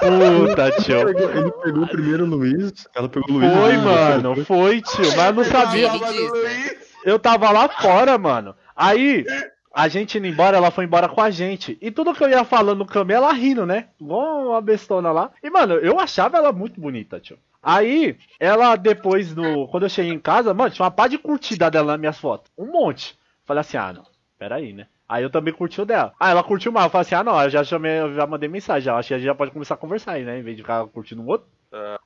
puta, tio. Ele pegou, ele pegou primeiro o Luiz, ela pegou o Luiz. Foi, mano, foi, tio. Mas eu não sabia. Né? Luiz. Eu tava lá fora, mano. Aí, a gente indo embora, ela foi embora com a gente. E tudo que eu ia falando no caminho, ela rindo, né? Igual uma bestona lá. E, mano, eu achava ela muito bonita, tio. Aí, ela depois, no, quando eu cheguei em casa, mano, tinha uma pá de curtida dela nas minhas fotos. Um monte. Falei assim, ah, não. Peraí, né? Aí eu também curti o dela. Ah, ela curtiu mais. Eu falei assim, ah, não, eu já chamei, eu já mandei mensagem. Já, acho que a gente já pode começar a conversar aí, né? Em vez de ficar curtindo um outro.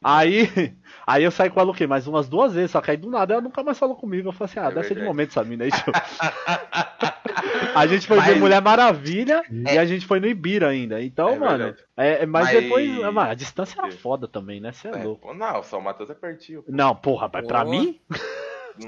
Aí, aí eu saí com ela o quê? Mais umas duas vezes, só que aí do nada ela nunca mais falou comigo. Eu falei assim, ah, É deve ser de momento essa mina aí, tio. a gente foi Mas- ver Mulher Maravilha e a gente foi no Ibira ainda. Então, É mano, é, é- mas, Mas- depois, mano, a distância era foda também, né? Você é, É, louco. pô, não, São Mateus é pertinho. Não, porra, mas pra Pô. mim?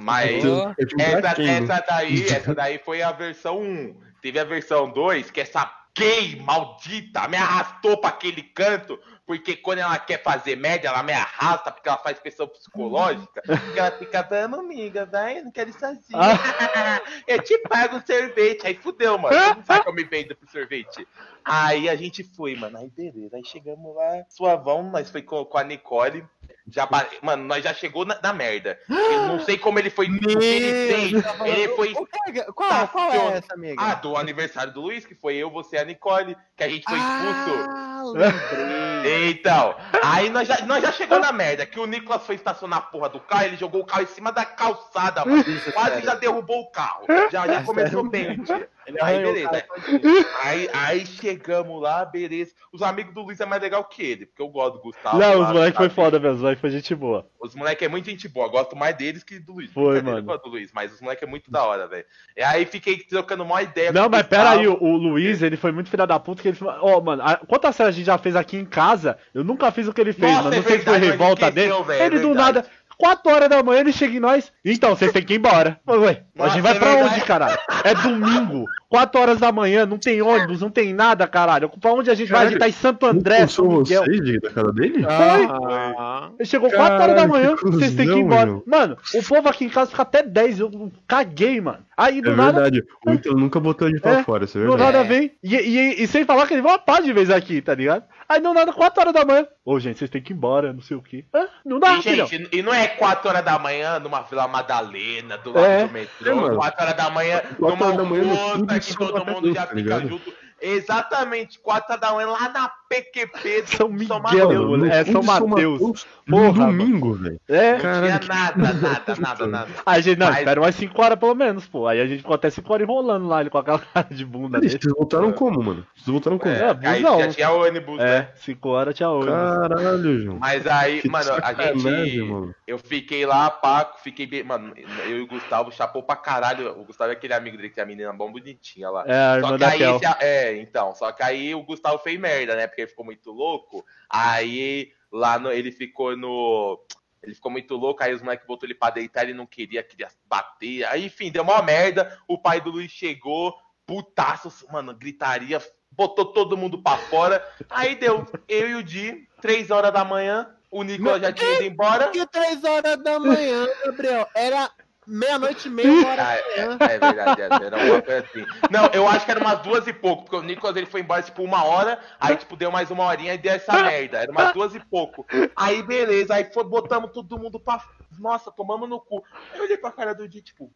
Mas Pô. Essa, essa daí, essa daí foi a versão 1. Teve a versão 2, que essa gay, maldita, me arrastou pra aquele canto, porque quando ela quer fazer média, ela me arrasta, porque ela faz pressão psicológica, porque ela fica, vamos, amiga, vai, eu não quero ir sozinha. eu te pago um sorvete. Aí fudeu, mano. Você não sabe que eu me vendo pro sorvete. Aí a gente foi, mano. Aí beleza. Aí chegamos lá, suavão, nós foi com, com a Nicole. Já, mano, nós já chegou na, na merda. Eu não sei como ele foi. que ele. Ele foi. O que- Qual, qual é essa, amiga? Ah, do aniversário do Luiz, que foi eu, você e a Nicole, que a gente foi expulso. Ah, lembrei. Então, aí nós já, nós já chegou na merda, que o Nicolas foi estacionar a porra do carro, ele jogou o carro em cima da calçada, mano. Quase já derrubou o carro. Já, já começou bem o dia. Ele Aí, beleza. todinho. Aí, aí chegamos lá, beleza. Os amigos do Luiz é mais legal que ele, porque eu gosto do Gustavo. Não, lá, os moleques foi foda mesmo, os moleques foi gente boa. Os moleques é muito gente boa, gosto mais deles que do Luiz. Foi, mano. eu gosto do Luiz, mas os moleques é muito da hora, velho. E aí fiquei trocando uma ideia Não, mas pera aí, o, o Luiz, ele foi muito filho da puta que ele falou, ó, mano, a- quantas séries a gente já fez aqui em casa? Eu nunca fiz o que ele fez, Nossa, mano. é Não sei se foi revolta dele. esqueceu, velho, ele é do nada, 4 horas da manhã ele chega em nós. Então, vocês têm que ir embora. Ué, a gente vai é pra verdade. onde, caralho? É domingo, 4 horas da manhã, não tem ônibus, não tem nada, caralho. Pra onde a gente vai? A gente tá em Santo André, São Miguel. vocês de- da casa dele? Ah, Ele chegou 4 horas da Caralho, manhã, que vocês têm que ir embora. meu. Mano, o povo aqui em casa fica até 10, eu caguei, mano. Aí do É nada, verdade. O Ítalo nunca botou ele pra É, fora, isso é do nada vem. E, e, e sem falar que ele vai uma pá de vez aqui, tá ligado? Aí do nada, 4 horas da manhã. Ô, gente, vocês têm que ir embora, não sei o quê. Hã? Não dá, E, filhão. gente, e não é 4 horas da manhã numa Vila Madalena, do lado É. do metrô, É, mano. 4 horas da manhã 4 numa horas da manhã no outra clube que todo mundo já tá fica junto. Exatamente, 4 horas da manhã lá na PQP do São Miguel, Mateus. É, São de Mateus. No Porra, domingo, velho. É. Não tinha nada, nada, nada, nada. Aí a gente, não, Mas- espera umas 5 horas pelo menos, pô. Aí a gente ficou até 5 horas enrolando lá, ele com aquela cara de bunda Eles dele. vocês voltaram como, mano? Vocês voltaram como? É, aí já tinha ônibus, né? É, 5 horas tinha ônibus. Caralho, João. Mas aí, Que mano, a gente. mano. Eu fiquei lá, pá, fiquei bem. Mano, eu e o Gustavo chapou pra caralho. O Gustavo é aquele amigo dele que tem a menina bom bonitinha lá. É, a Só irmã que da aí, Kel. esse- é, então, só que aí o Gustavo fez merda, né? Porque ele ficou muito louco. Aí lá no, ele ficou no. Ele ficou muito louco, aí os moleques botou ele pra deitar, ele não queria, queria bater. Aí, enfim, deu uma merda. O pai do Luiz chegou, putaço, mano, gritaria, botou todo mundo pra fora. Aí deu eu e o Di, três horas da manhã, o Nicolas já tinha ido embora. que três horas da manhã, Gabriel? Era meia-noite e meia, uma hora Ah, é, é verdade, é, era uma coisa assim. Não, eu acho que era umas duas e pouco, porque o Nicolas ele foi embora tipo uma hora, aí tipo deu mais uma horinha e deu essa merda. Era umas duas e pouco. Aí beleza, aí foi, botamos todo mundo pra. Nossa, tomamos no cu. Aí eu olhei pra cara do dia, tipo,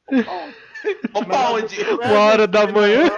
pra onde? Uma hora da manhã.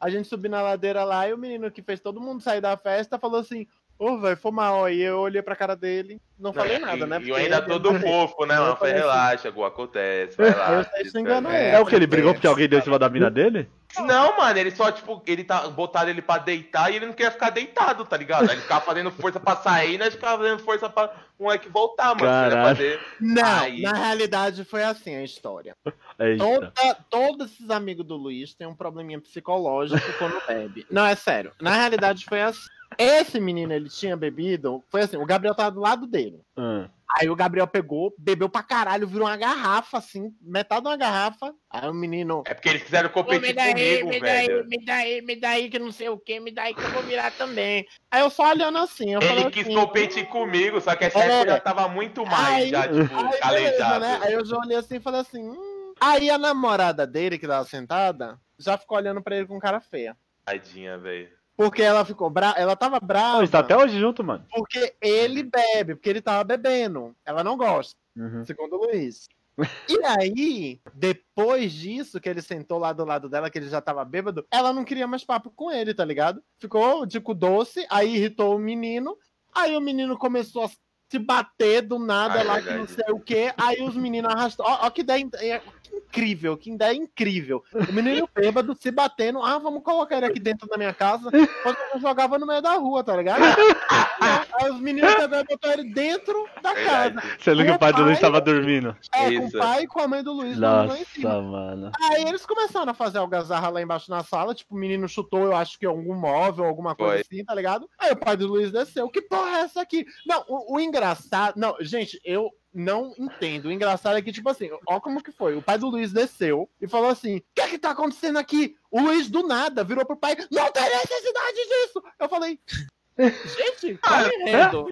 A gente subiu na ladeira lá e o menino que fez todo mundo sair da festa falou assim: Ô, velho, foi mal. Aí eu olhei pra cara dele, não falei nada, e, né? E eu ainda ele- todo fofo, né, mano? Eu Falei, assim, relaxa, Gu, acontece, vai lá. Xingando ele. É o que ele brigou porque alguém deu em cima da mina dele? Não, mano, ele só, tipo, ele tá, botaram ele pra deitar e ele não queria ficar deitado, tá ligado? Aí Ele ficava fazendo força pra sair e nós ficava fazendo força pra o moleque voltar, mano. Caralho. fazer. Não, Aí- na realidade foi assim a história. Toda, todos esses amigos do Luiz têm um probleminha psicológico quando bebe. Não, é sério. Na realidade foi assim. Esse menino, ele tinha bebido. Foi assim, o Gabriel tava do lado dele. Hum. Aí o Gabriel pegou, bebeu pra caralho, virou uma garrafa, assim, metade de uma garrafa. Aí o menino. É porque eles quiseram competir comigo, me velho. daí, me daí, me daí, que não sei o que, me daí que eu vou virar também. Aí eu só olhando assim, eu Ele quis assim, competir comigo, só que essa É. época já tava muito mais, Aí- já, tipo, Aí, beleza, né? Aí eu já olhei assim e falei assim. Hum. Aí a namorada dele, que tava sentada, já ficou olhando pra ele com cara feia. Tadinha, velho. Porque ela ficou brava. Ela tava brava. Pô, está até hoje junto, mano. Porque ele bebe, porque ele tava bebendo. Ela não gosta, Uhum. segundo o Luiz. E aí, depois disso, que ele sentou lá do lado dela, que ele já tava bêbado, ela não queria mais papo com ele, tá ligado? Ficou cu doce, aí irritou o menino. Aí o menino começou a se bater do nada Ah, é lá, que verdade. não sei o que. Aí os meninos arrastou. Ó, ó que ideia in- é- que incrível, que ideia incrível. O menino bêbado se batendo. Ah, vamos colocar ele aqui dentro da minha casa. Quando eu jogava no meio da rua, tá ligado? Aí os meninos pegaram e botaram ele dentro da casa. Sendo que o pai do Luiz pai- tava dormindo. É, com Isso. o pai e com a mãe do Luiz lá em Nossa, cima. mano. Aí eles começaram a fazer algazarra lá embaixo na sala, tipo, o menino chutou, eu acho que algum móvel, alguma coisa Foi. assim, tá ligado? Aí o pai do Luiz desceu, que porra é essa aqui? Não, o, o engraçado, não, gente, eu, não entendo. O engraçado é que, tipo assim, ó como que foi. O pai do Luiz desceu e falou assim: o que é que tá acontecendo aqui? O Luiz, do nada, virou pro pai: não tem necessidade disso! Eu falei. Gente, tá correndo.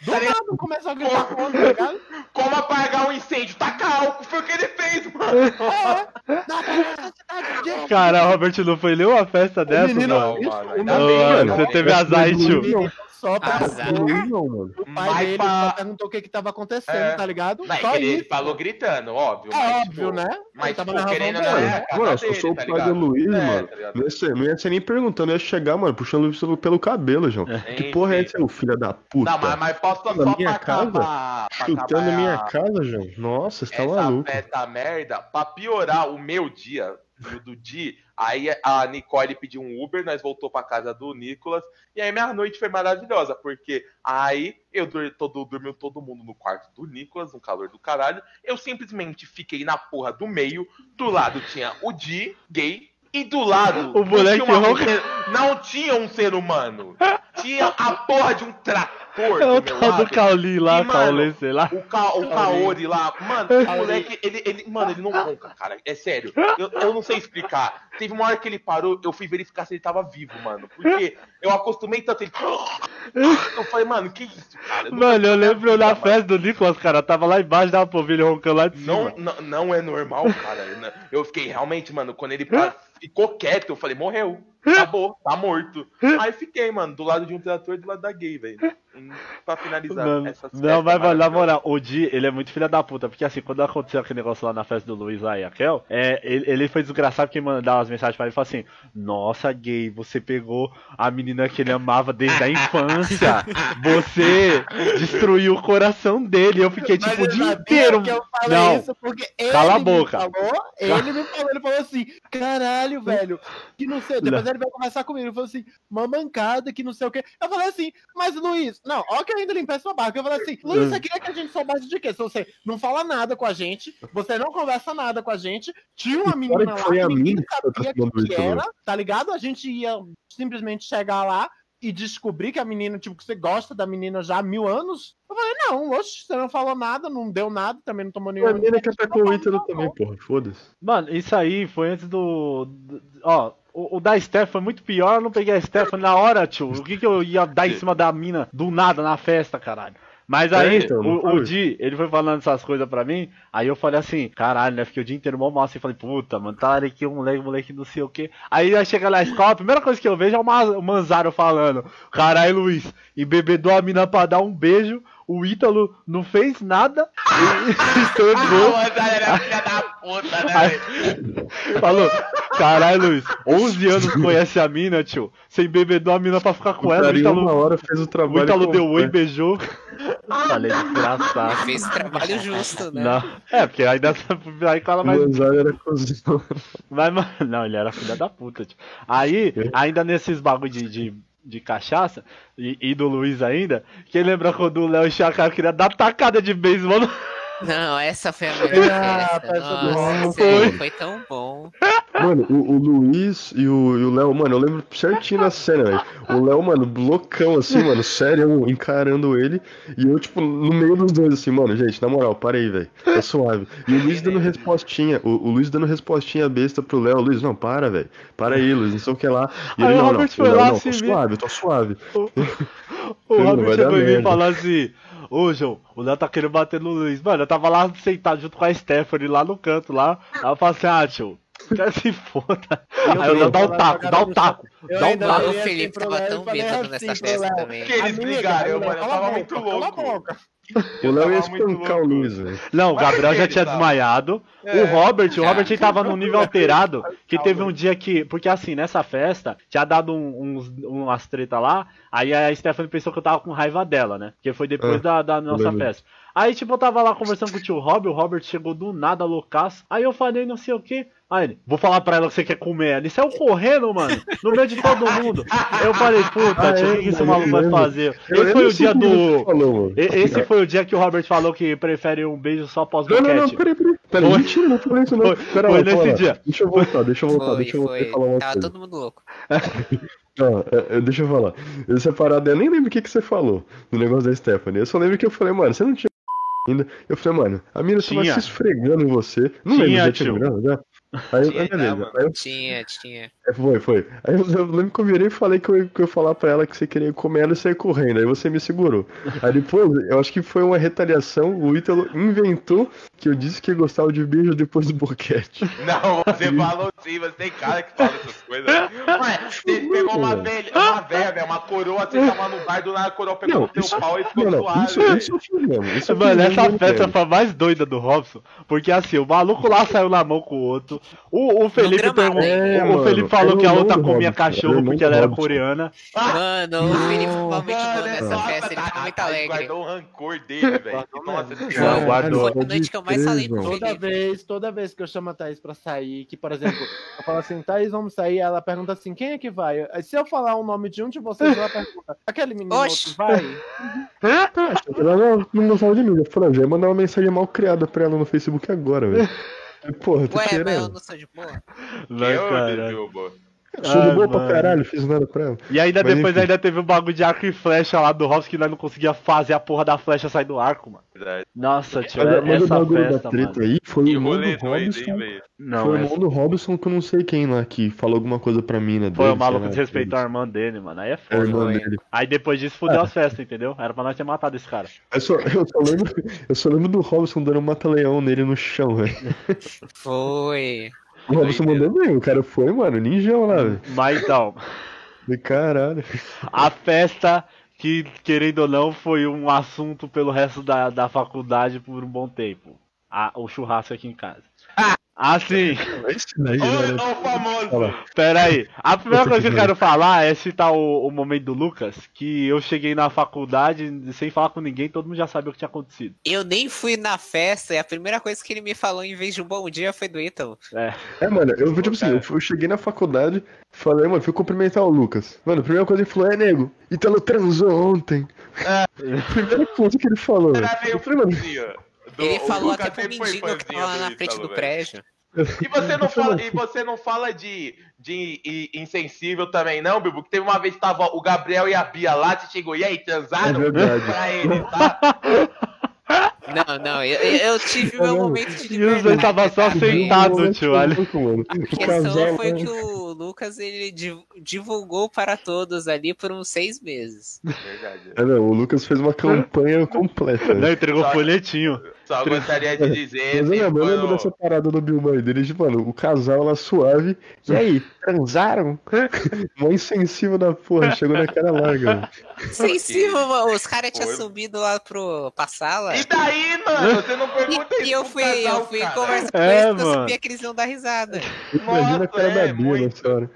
Do nada começou a gritar com o outro, tá ligado? Como apagar um incêndio? Tacar álcool, foi o que ele fez, mano. É, não tem necessidade disso. Cara, o Robert não foi nenhuma festa dessa, menino- mano. isso, mano, o ainda Ô, bem, mano, mano. você teve azar, tio? Só pra Azar. Não, mano. O pai Mas dele pra- perguntou o que que tava acontecendo, É. tá ligado? Não, é Só que ele, isso. falou gritando, óbvio. É mas, óbvio, tipo, né? Mas, Ele tava tipo, querendo não, é Mano, se eu sou o tá pai do? Luiz, É, mano, tá não ia, ser, não ia ser nem perguntando, ia chegar, mano, puxando o Luiz pelo, pelo cabelo, João. Que Enfim. porra é essa, filho da puta? Não, mas, mas posso só Na minha pra casa? acabar. pra Chutando minha a- casa, João. Nossa, você tá essa maluco. festa merda, pra piorar o meu dia, e o do Di, aí a Nicole pediu um Uber, nós voltou pra casa do Nicolas, e aí minha noite foi maravilhosa, porque aí eu todo, dormiu todo mundo no quarto do Nicolas, no calor do caralho, eu simplesmente fiquei na porra do meio, do lado tinha o Di, gay, e do lado O moleque não, tinha uma- não tinha um ser humano, tinha a porra de um trator É o do meu tal do. Cauli lá, E, mano, Caulê, sei lá. O, Ka o Kaori lá, mano, o moleque, ele, ele, mano, ele não ronca, cara. É sério. Eu, eu não sei explicar. Teve uma hora que ele parou, eu fui verificar se ele tava vivo, mano. Porque eu acostumei tanto ele. Eu falei, mano, que isso, cara? Mano, eu lembro vida, na mano. festa do Nicolas, cara, tava lá embaixo, dava pra ouvir ele roncando lá de Não, cima. não, não é normal, cara. Eu fiquei realmente, mano, quando ele pa- ficou quieto, eu falei, morreu. Acabou, tá morto. Aí fiquei, mano, do lado de um trator e do lado da gay, velho. Pra finalizar Mano, essas não, mas, mano, na moral, o Di, ele é muito filha da puta, porque assim, quando aconteceu aquele negócio lá na festa do Luiz lá e a Kel, é, ele, ele foi desgraçado porque mandava as mensagens pra ele e falou assim: Nossa, gay, você pegou a menina que ele amava desde a infância, você destruiu o coração dele. Eu fiquei Mas tipo o ele dia inteiro. que eu falei Não, isso porque ele cala a me boca. falou, ele me falou, ele falou assim, caralho, velho, que não sei, depois ele veio conversar comigo, ele falou assim, uma mancada, que não sei o que. Eu falei assim, mas Luiz, não, ó que eu ainda limpei sua barca. Eu falei assim, Luiz, você queria que a gente soubesse de quê? Se você não fala nada com a gente, você não conversa nada com a gente, tinha uma menina que lá foi que a ninguém que tá sabia que isso, era, tá ligado? A gente ia simplesmente chegar lá e descobrir que a menina, tipo, que você gosta da menina já há mil anos. Eu falei, não, oxe, você não falou nada, não deu nada, também não tomou nenhum. A menina que atacou o Ítalo também, porra, foda-se. Mano, isso aí foi antes do. do- ó, o, o da Steph foi muito pior, eu não peguei a Steph na hora, tio. O que, que eu ia dar em cima da mina do nada na festa, caralho? Mas aí, É, então, o, o? Di, ele foi falando essas coisas pra mim, aí eu falei assim, caralho, né? Fiquei o dia inteiro mal mal assim, falei, puta, mano, tá aqui um moleque, moleque não sei o que. Aí aí chega lá na escola, a primeira coisa que eu vejo é o Manzaro falando, caralho, Luiz, embebedou a mina pra dar um beijo, o Ítalo não fez nada, e estragou. Ah, era filha da puta, né, Aí-? Falou, caralho, Luiz, 11 anos conhece a mina, tio. Você embebedou a mina pra ficar com O ela, o em uma Ítalo, hora fez o o trabalho. Ítalo deu oi, completo. beijou. Falei, desgraçado. Fez trabalho justo, né? Não, é, porque aí dessa aí cola O mais. Era cozão. Mas, mano, não, ele era filha da puta, tio. Aí, ainda nesses bagulho de, de, de cachaça, e, e do Luiz ainda, quem lembra quando o Léo o Chacal queria dar tacada de beisebol no Não, essa foi a melhor Ah, festa. Nossa, aí Foi. foi tão bom. Mano, o, o Luiz e o o Léo, mano, eu lembro certinho da cena, velho. O Léo, mano, loucão assim, mano, sério, encarando ele. E eu, tipo, no meio dos dois, assim, mano, gente, na moral, para aí, velho. Tá suave. E o Luiz dando respostinha, o, o Luiz dando respostinha besta pro Léo. Luiz, não, para, velho. Para aí, Luiz, não sei o que lá. E Aí ele, o não, não, Robert o foi Léo, lá, não, tô vê. suave, tô suave. O Não, Robert vai dar chegou em mim e merda. falou assim: Ô João, o Léo tá querendo bater no Luiz. Mano, eu tava lá sentado junto com a Stephanie lá no canto lá. Eu falei assim: Ah, tio, quer se foda. Aí o Léo dá o taco, dá o taco. Eu Dá um taco. O Felipe tava tão bêbado assim nessa festa também. Que eles "Amiga, brigaram, Léo, mano, eu tava muito louco. boca. O Léo ia espancar o. Luiz, velho. Não, o Gabriel já ele tinha desmaiado. É. O Robert, o. Robert tava num nível alterado. Que teve um dia que. Porque assim, nessa festa, tinha dado um- uns, umas treta lá. Aí a Stephanie pensou que eu tava com raiva dela, né? Porque foi depois Ah, da, da nossa festa. Aí, tipo, eu tava lá conversando com o tio Rob, o Robert chegou do nada, loucaço. Aí eu falei, não sei o que. Aí ele, vou falar pra ela que você quer comer. Ele saiu correndo, mano, no meio de todo mundo. Eu falei, puta, Ah, tio, o é, que esse maluco vai fazer? Esse foi o dia do. Falou, Esse foi o dia que o Robert falou que prefere um beijo só Não, não, não, pós-boquete. peraí, peraí. Peraí, Foi. mentira, não falei isso não. Foi- Pera foi lá, nesse dia. Deixa eu voltar, deixa eu voltar, Foi, deixa eu voltar e falar foi. uma Tava coisa. todo mundo louco. Não, é, é, deixa eu falar. Essa parada, eu nem lembro o que, que você falou no negócio da Stephanie. Eu só lembro que eu falei, mano, você não tinha ainda. Eu falei, mano, a mina tava se esfregando em você. Não Tinha, lembro, já tinha tio. grana, já. Aí, Tinha, aí beleza. Aí eu, Tinha, tinha. É, foi, foi. Aí eu, eu lembro que eu virei e falei que eu, ia- que eu ia falar pra ela que você queria comer ela e sair correndo. Aí você me segurou. Aí depois, eu acho que foi uma retaliação. O Ítalo inventou que eu disse que gostava de beijo depois do boquete. Não, você falou sim, você tem cara que fala essas coisas. Ué, você pegou uma velha, uma velha, uma coroa, você tava no bar do nada, a coroa pegou Não, no teu isso- pau e ficou Não, suave. isso, isso eu fiz mesmo. Isso Mano, essa festa foi a mais doida do Robson, porque assim, o maluco lá saiu na mão com o outro. O, o Felipe perguntou. hein? o É, Felipe falou que a outra comia cachorro porque ela era coreana. Mano, o Felipe bom Mano, nessa festa, ele tá- ficou muito alegre. guardou o rancor dele, velho. Nossa, Não, senhora. guardou. Foi a noite que eu mais falei com o João. Toda vez, toda vez que eu chamo a Thaís pra sair, que, por exemplo, eu falo assim, Thaís, vamos sair, ela pergunta assim, quem é que vai? Se eu falar o nome de um de vocês, ela pergunta, aquele menino outro vai? Ela não, não gostava de mim. Eu falei, "Ah, já ia mandar uma mensagem mal criada pra ela no Facebook agora, velho. Porra, Ué, mas eu não sou de boa. Não, Eu, cara. Sou de Ah, pra caralho, fiz nada pra ela. E ainda Mas depois enfim. ainda teve o bagulho de arco e flecha lá do Robson que nós não conseguia fazer a porra da flecha sair do arco, mano. Verdade. Nossa, tio, Mas, mas o essa bagulho festa, da treta mano. aí foi Que o irmão do Robson. Não, foi o irmão do Robson que eu não sei quem lá, que falou alguma coisa pra mina foi dele, o maluco desrespeitou a irmã dele, mano. Aí é É foda. Foi. Aí depois disso fudeu as festas, entendeu? Era pra nós ter matado esse cara. Eu só, eu só lembro, eu só lembro do Robson dando um mata-leão nele no chão, velho. Foi. O Robson mandou bem, o cara foi, mano, ninjão lá, velho. Mas então, Caralho. a festa que, querendo ou não, foi um assunto pelo resto da, da faculdade por um bom tempo. A- o churrasco aqui em casa. Assim, Ô, ô, famoso. Fala. pera aí. A primeira coisa que eu quero falar é citar o, o momento do Lucas, que eu cheguei na faculdade sem falar com ninguém, todo mundo já sabia o que tinha acontecido. Eu nem fui na festa e a primeira coisa que ele me falou em vez de um bom dia foi do Ítalo. É. É, mano, eu tipo assim, eu, eu cheguei na faculdade, falei, mano, fui cumprimentar o Lucas. Mano, a primeira coisa que ele falou, é, nego, Italo transou ontem. Primeira coisa que ele falou. velho. Era meio Eu falei, mano. Do- Ele o falou até pro mendigo que tava lá do na frente Ítalo, do velho. prédio. E você não fala, e você não fala de, de i- insensível também, não, Bibu? Que teve uma vez que tava o Gabriel e a Bia lá, você chegou, e aí, transaram? É verdade. Pra ele, tá? Não, não, eu, eu tive meu momento de E os dois estavam só sabe? sentados, tio. Olha. A O questão foi né? que o Lucas ele div- divulgou para todos ali por uns seis meses. Verdade. É, não, o Lucas fez uma campanha completa. Não, entregou Só- folhetinho. Só gostaria de dizer. Mas eu assim, lembro, eu lembro dessa parada do Bill Murray dele, tipo, mano, o casal lá suave. E aí, transaram? Mó insensível da porra, chegou na cara larga. velho. Sensível, mano, os caras tinham subido lá pro, pra sala. E daí, mano? Você não pergunta E, isso e eu fui, casal, eu fui cara. conversar com É, eles porque eu mano. sabia que eles iam dar risada. Imagina a Nossa, cara da é, Bia muito. nessa hora.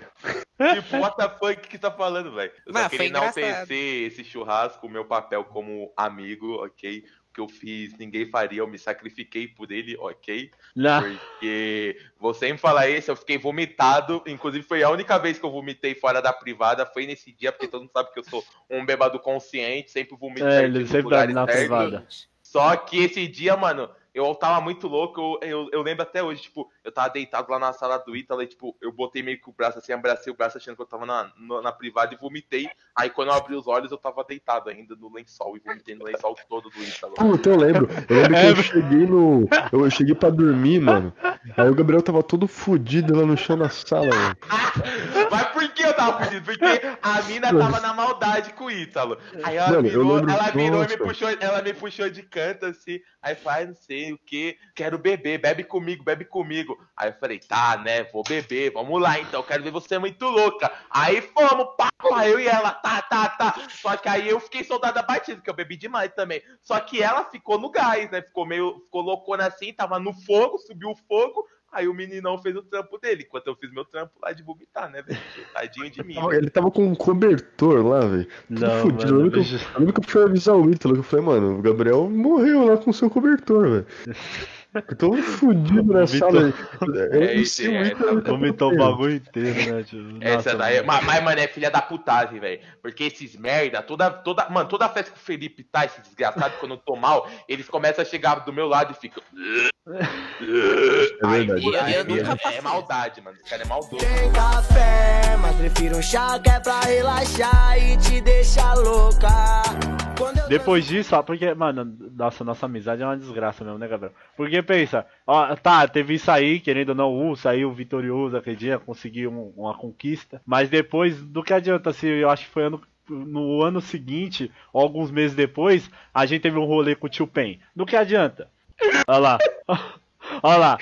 Tipo, what the fuck que tá falando, velho? Eu só queria enaltecer esse churrasco, o meu papel como amigo, ok? O que eu fiz, ninguém faria, eu me sacrifiquei por ele, ok? Não. Porque vou sempre falar isso, eu fiquei vomitado. Inclusive, foi a única vez que eu vomitei fora da privada. Foi nesse dia, porque todo mundo sabe que eu sou um bêbado consciente, sempre vomito É, ele sempre lugares na privada. Só que esse dia, mano, eu tava muito louco. Eu, eu, eu lembro até hoje, tipo, eu tava deitado lá na sala do Ítalo e, tipo, eu botei meio que o braço assim, abracei o braço achando que eu tava na, no- na privada e vomitei. Aí quando eu abri os olhos, eu tava deitado ainda no lençol e vomitei no lençol todo do Ítalo. Puta, eu lembro. Eu lembro que É, eu cheguei no. Eu cheguei pra dormir, mano. Aí o Gabriel tava todo fudido lá no chão da sala, mano. Mas por que eu tava fugindo? Porque a mina tava na maldade com o Ítalo. Aí ela Mano, virou, lembro- ela virou e me puxou, ela me puxou de canto assim. Aí faz, não sei o que, quero beber, bebe comigo, bebe comigo. Aí eu falei, tá, né, vou beber, vamos lá então, quero ver você muito louca. Aí fomos, pá, pá, eu e ela, tá, tá, tá. Só que aí eu fiquei soldado da batida, porque eu bebi demais também. Só que ela ficou no gás, né, ficou meio, ficou loucona assim, tava no fogo, subiu o fogo. Aí o meninão fez o trampo dele, enquanto eu fiz meu trampo lá de vomitar, né, velho? Tadinho de mim. Ele tava com um cobertor lá, velho. Não, fudido. Eu mano, eu lembro que eu fui avisar o Ítalo, que eu falei, mano, o Gabriel morreu lá com seu cobertor, velho. Eu tô fudido Vomitou. sala. Eu É, não esse- sei o é, Ítalo. Vomitou o bagulho inteiro, né, tio? Essa Nossa, daí, mano. mas, mas, mano, é filha da putagem, velho. Porque esses merda, toda, toda, mano, toda festa que o Felipe tá, esse desgraçado, quando eu tô mal, eles começam a chegar do meu lado e ficam. É verdade. eu- eu Aí, nunca é, passei. é maldade, mano. Esse cara é maldoso. Tem café, mas prefiro um chá que é pra relaxar e te deixar louca. Eu Depois disso, ó, porque, mano, nossa, nossa amizade é uma desgraça mesmo, né, Gabriel? Porque pensa, ó, tá, teve isso aí, querendo ou não, uh, saiu vitorioso aquele dia, conseguiu um- uma conquista. Mas depois, do que adianta se eu acho que foi ano, no ano seguinte, ou alguns meses depois, a gente teve um rolê com o tio Pen. Do que adianta? Olha lá. Olha lá.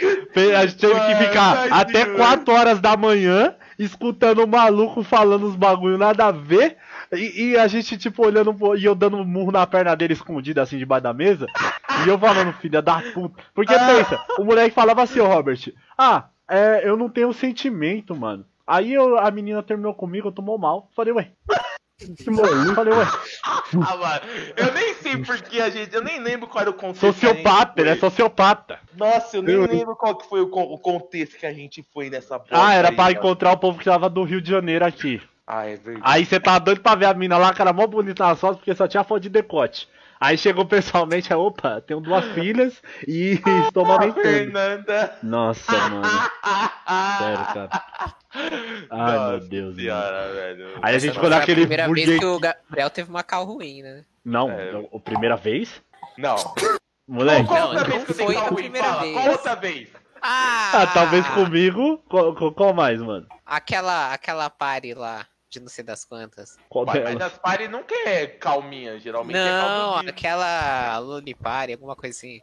A gente teve que ficar até velho. 4 horas da manhã escutando o maluco falando os bagulho nada a ver. E, e a gente, tipo, olhando e eu dando um murro na perna dele escondido assim debaixo da mesa. E eu falando, filha da puta. Porque pensa, o moleque falava assim, ô Robert, ah, é, eu não tenho sentimento, mano. Aí eu- a menina terminou comigo, tomou mal. Falei, ué. Que maluco. Falei, ué. Ah, mano, eu nem sei porque a gente. Eu nem lembro qual era o contexto. Sociopata, ele é foi. sociopata. Nossa, eu nem Eu- lembro qual que foi o, con- o contexto que a gente foi nessa bosta Ah, era aí, pra mano. encontrar o povo que tava do Rio de Janeiro aqui. Ah, é verdade. Aí você tá doido pra ver a mina lá, cara, mó bonita nas fotos, porque só tinha foto de decote. Aí chegou pessoalmente, aí, opa, tenho duas filhas e estou amamentando. Fernanda. Nossa, mano. Sério, cara. Ai, Nossa meu Deus. mano. senhora, velho. Aí a gente Essa ficou foi a naquele primeira vez Burger que o Gabriel teve uma cal ruim, né? Não, É. a primeira vez? Não. Moleque. Qual Não, outra não vez que eu foi tenho a ruim? primeira Fala, vez. Qual outra vez? Ah, Ah, talvez comigo. Qual, qual- qual mais, mano? Aquela, aquela party lá, de não sei das quantas. Qual Uai, mas as party nunca é calminha, geralmente é Não, calminha. aquela Loli Party, alguma coisa assim.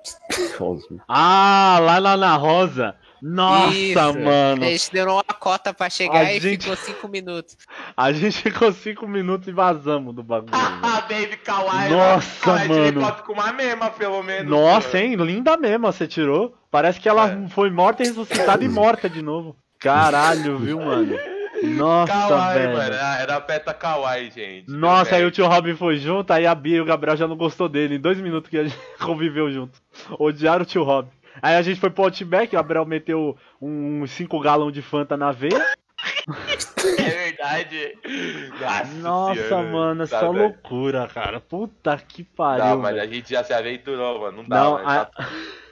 Ah, lá na Ana Rosa. Nossa, Isso. mano. A gente deu uma cota pra chegar A e gente- ficou cinco minutos. A gente ficou cinco minutos e vazamos do bagulho. Ah, Baby Kawaii. Nossa, ah, tirei mano. foto com uma mesma, pelo menos. Nossa, hein? Linda mesmo, você tirou. Parece que ela É. foi morta e ressuscitada e morta de novo. Caralho, viu, mano? Nossa, Kawaii, velho. mano. Ah, Era peta Kawaii, gente. Nossa, aí Meu o tio Robin foi junto, aí a Bia e o Gabriel já não gostou dele. Em dois minutos que a gente conviveu junto. Odiaram o tio Robin. Aí a gente foi pro Outback, o Gabriel meteu uns 5 galões de Fanta na veia. É verdade. Nossa, Nossa, senhora. mano, é Tá só velho. loucura, cara. Puta que pariu. Não, mas velho. a gente já se aventurou, mano. Não dá, Não, mano. a-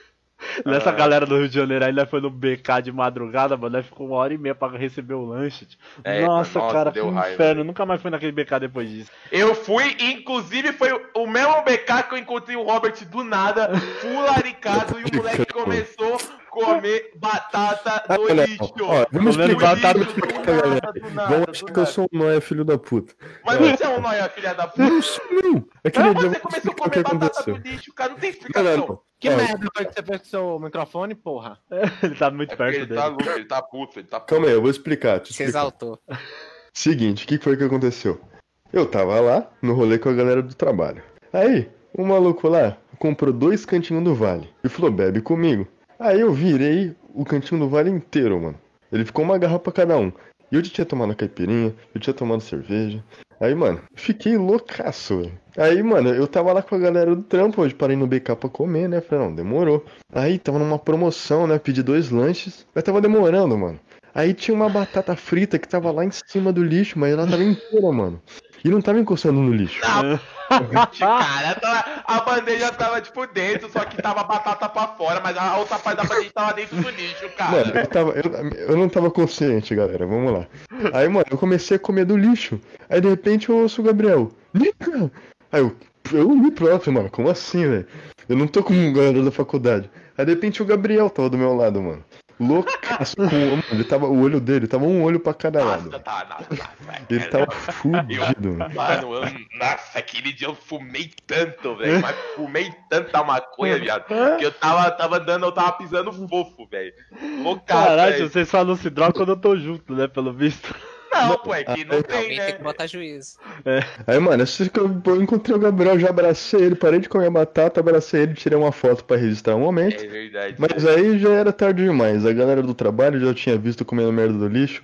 Nessa Ah. galera do Rio de Janeiro aí, nós foi no BK de madrugada, mano. Nós ficou uma hora e meia pra receber o lanche. tio. É, nossa, nossa, cara, que inferno. velho. Nunca mais fui naquele BK depois disso. Eu fui, inclusive foi o mesmo BK que eu encontrei o Robert do nada, full laricado, e o moleque começou a comer batata Ah, do não. lixo. Ó, vamos Comendo explicar, batata vamos explicar do nada, galera. do nada, Vão achar que eu sou um nóia, filho da puta. Mas você é um nóia, filha da puta. Não sou, não. Aquele Ah, dia eu você começou a comer batata aconteceu. do lixo, cara, não tem Não, explicação. não, não. Que Ó, merda foi que você fez com seu microfone, porra? Ele tá muito É perto ele dele. tá louco, ele tá puto, ele tá puto. Calma aí, eu vou explicar. Te explicar. exaltou. Seguinte, o que foi que aconteceu? Eu tava lá no rolê com a galera do trabalho. Aí, um maluco lá comprou dois cantinhos do vale e falou: bebe comigo. Aí eu virei o cantinho do vale inteiro, mano. Ele ficou uma garrafa pra cada um. E eu tinha tomado caipirinha, eu tinha tomado cerveja. Aí, mano, fiquei loucaço, velho. Aí, mano, eu tava lá com a galera do trampo, hoje parei no BK pra comer, né? Falei, não, demorou. Aí tava numa promoção, né? Pedi dois lanches, mas tava demorando, mano. Aí tinha uma batata frita que tava lá em cima do lixo, mas ela tava inteira, mano. E não tava encostando no lixo. Cara, tava- a bandeja tava tipo dentro, só que tava batata pra fora, mas a outra parte da bandeja tava dentro do lixo, cara. Mano, eu, tava, eu, eu não tava consciente, galera. Vamos lá. Aí, mano, eu comecei a comer do lixo. Aí, de repente, eu ouço o Gabriel. Nica! Aí eu, eu me próprio, mano. Como assim, velho? Eu não tô com um galera da faculdade. Aí, de repente, o Gabriel tava do meu lado, mano. Loucaço. com- mano, ele tava, o olho dele tava um olho pra cada lado. Nossa, tá, nossa, nossa, Ele tava fudido, mano. Mano, eu, nossa, aquele dia eu fumei tanto, velho. Mas fumei tanta maconha, viado. Que eu tava, tava dando, eu tava pisando fofo, velho. Caralho, vocês só não se drogam quando eu tô junto, né? Pelo visto. Não, pô, é que não tem, Alguém tem né? que botar juízo. Aí, mano, que eu encontrei o Gabriel, já abracei ele, parei de comer batata, abracei ele, tirei uma foto pra registrar o momento. É verdade. Mas aí já era tarde demais. A galera do trabalho já tinha visto comendo merda do lixo.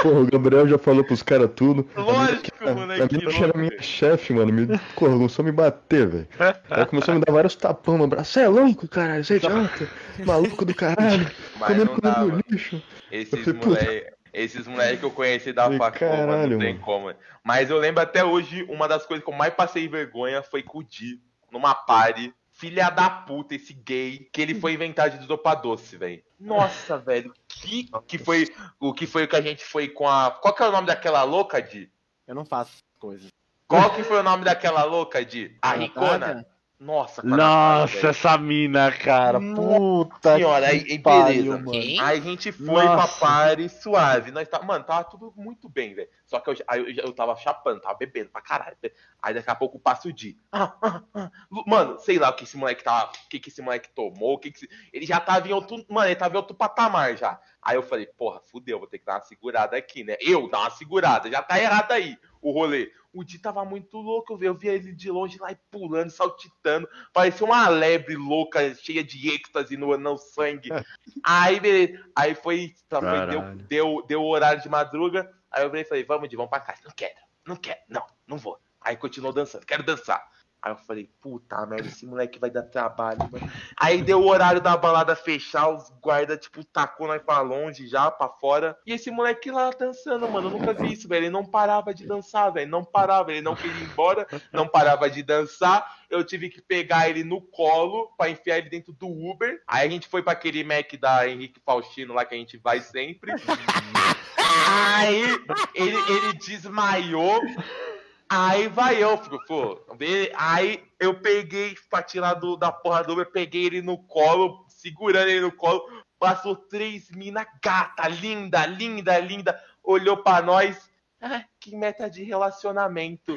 Porra, o Gabriel já falou pros caras tudo. Lógico, a, moleque, a que era minha chefe, mano, me porra, começou a me bater, velho. Ela começou a me dar vários tapão no braço. Você é louco, caralho, você é idiota. Maluco do caralho. Mas comendo comendo lixo. Esses Eu falei, puta. moleque, esses moleque que eu conheci da Falei, facul, mano, caralho, não tem como. Mas eu lembro até hoje, uma das coisas que eu mais passei vergonha foi com o Di, numa party, filha da puta, esse gay, que ele foi inventar de dopar doce, velho. Nossa, velho, que, que foi o que foi que a gente foi com a. Qual que é o nome daquela louca, Di? Eu não faço coisas. Qual que foi o nome daquela louca, Di? A Ricona? Nossa, com a Natália, Nossa, essa mina, cara. Puta senhora, que aí, pariu, beleza. mano. Quem? Aí a gente foi Nossa. pra party suave. Nós tá, mano, tava tudo muito bem, velho. Só que eu, já- aí eu, eu tava chapando, tava bebendo pra caralho. Aí daqui a pouco passa o dia. Ah, ah, ah. Mano, sei lá o que esse moleque tava. O que, que esse moleque tomou. O que que esse- ele já tava em outro. Mano, ele tava em outro patamar já. Aí eu falei, porra, fudeu, vou ter que dar uma segurada aqui, né? Eu dar uma segurada, já tá errado aí o rolê. O Di tava muito louco, eu vi- eu via ele de longe lá e pulando, saltitando. Parecia uma lebre louca, cheia de êxtase no, no sangue. Aí, beleza. Aí foi, foi deu, deu, deu o horário de madruga. Aí eu falei, vamos, Di, vamos pra casa. Não quero, não quero, não, não vou. Aí continuou dançando, quero dançar. Aí eu falei, puta merda, esse moleque vai dar trabalho, mano. Aí deu o horário da balada fechar, os guarda, tipo, tacou nós pra longe já, pra fora. E esse moleque lá dançando, mano, eu nunca vi isso, velho. Ele não parava de dançar, velho. Não parava, ele não queria ir embora, não parava de dançar. Eu tive que pegar ele no colo pra enfiar ele dentro do Uber. Aí a gente foi pra aquele Mac da Henrique Faustino lá que a gente vai sempre. Aí ele, ele desmaiou. Aí vai eu, fico, pô. Aí eu peguei pra tirar do, da porra do Uber, peguei ele no colo, segurando ele no colo. Passou três mina gata, linda, linda, linda. Olhou pra nós. Ah, que meta de relacionamento.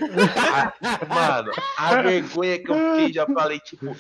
Ah, mano, a vergonha que eu fiquei, já falei, tipo,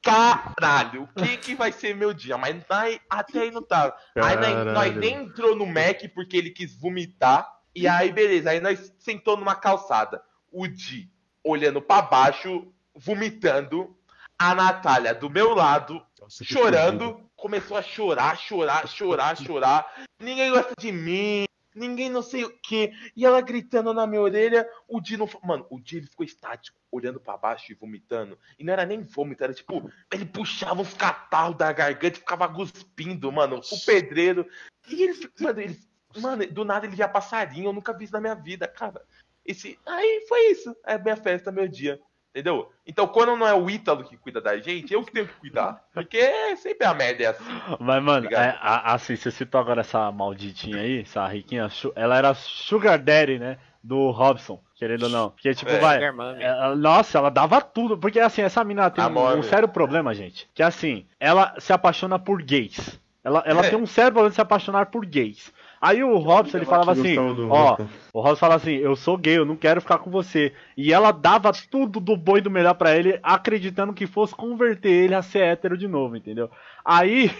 caralho, o que que vai ser meu dia? Mas nós- até aí não tá. Aí nós, nós nem entrou no Mac porque ele quis vomitar. E aí, beleza, aí nós sentou numa calçada. O Di olhando pra baixo, vomitando. A Natália do meu lado, Nossa, chorando. Começou a chorar, chorar, chorar, chorar. Ninguém gosta de mim. Ninguém não sei o que. E ela gritando na minha orelha. O Di não. Mano, o Di ele ficou estático, olhando pra baixo e vomitando. E não era nem vômito, era tipo. Ele puxava uns catarros da garganta e ficava cuspindo, mano. O pedreiro. E ele. Mano, ele. Mano, do nada ele via passarinho. Eu nunca vi isso na minha vida, cara. Esse. Aí foi isso. É minha festa, meu dia. Entendeu? Então, quando não é o Ítalo que cuida da gente, eu que tenho que cuidar. Porque sempre a merda é assim. Mas, mano, é, a- assim, você citou agora essa malditinha aí, essa riquinha, ela era Sugar Daddy, né? Do Robson, querendo ou não. Porque, tipo, É. vai. Ela- nossa, ela dava tudo. Porque, assim, essa mina tem um, um sério problema, gente. Que, assim, ela se apaixona por gays. Ela, ela É. tem um sério problema de se apaixonar por gays. Aí o Robson, ele falava assim, ó, o Robson falava assim, eu sou gay, eu não quero ficar com você. E ela dava tudo do bom e do melhor pra ele, acreditando que fosse converter ele a ser hétero de novo, entendeu? Aí,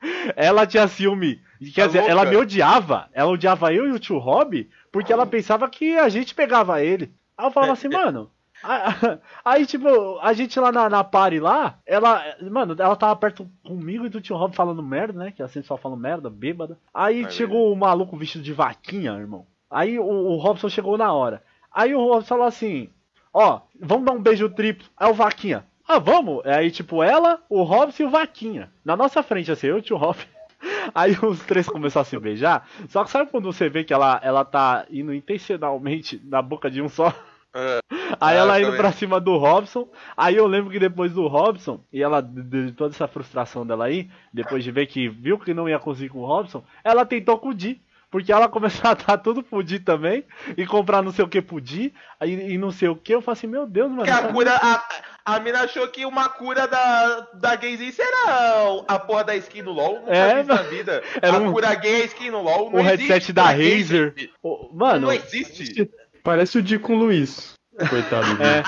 ela tinha ciúme. Quer Tá dizer, louca? ela me odiava. Ela odiava eu e o tio Rob, porque ela pensava que a gente pegava ele. Aí eu falava É, assim, é. mano... Aí, tipo, a gente lá na, na party lá, ela, mano, ela tava perto comigo e do tio Rob falando merda, né? Que ela sempre só fala merda, bêbada. Aí É chegou o maluco vestido de vaquinha, irmão. Aí o, o Robson chegou na hora. Aí o Robson falou assim: Ó, vamos dar um beijo triplo. Aí o Vaquinha, ah, vamos. Aí, tipo, ela, o Robson e o Vaquinha. Na nossa frente, assim, eu e o tio Rob. Aí os três começaram a se beijar. Só que sabe quando você vê que ela, ela tá indo intencionalmente na boca de um só? É. Aí Ah, ela indo também. pra cima do Robson. Aí eu lembro que depois do Robson, e ela, de, toda essa frustração dela aí, depois de ver que viu que não ia conseguir com o Robson, ela tentou com o Di. Porque ela começou a dar tudo pro Di também, e comprar não sei o que pro Di, aí, e não sei o que. Eu falei assim, meu Deus, mano. Porque a cura. A, a mina achou que uma cura da, da gaysice era a porra da skin no LOL. Nunca É, na vida. Era a um- cura gay é a skin no LOL. o Não headset existe da cura gay, Razer. Mano, Não existe. Parece o Di com o Luiz. Coitado dele. é,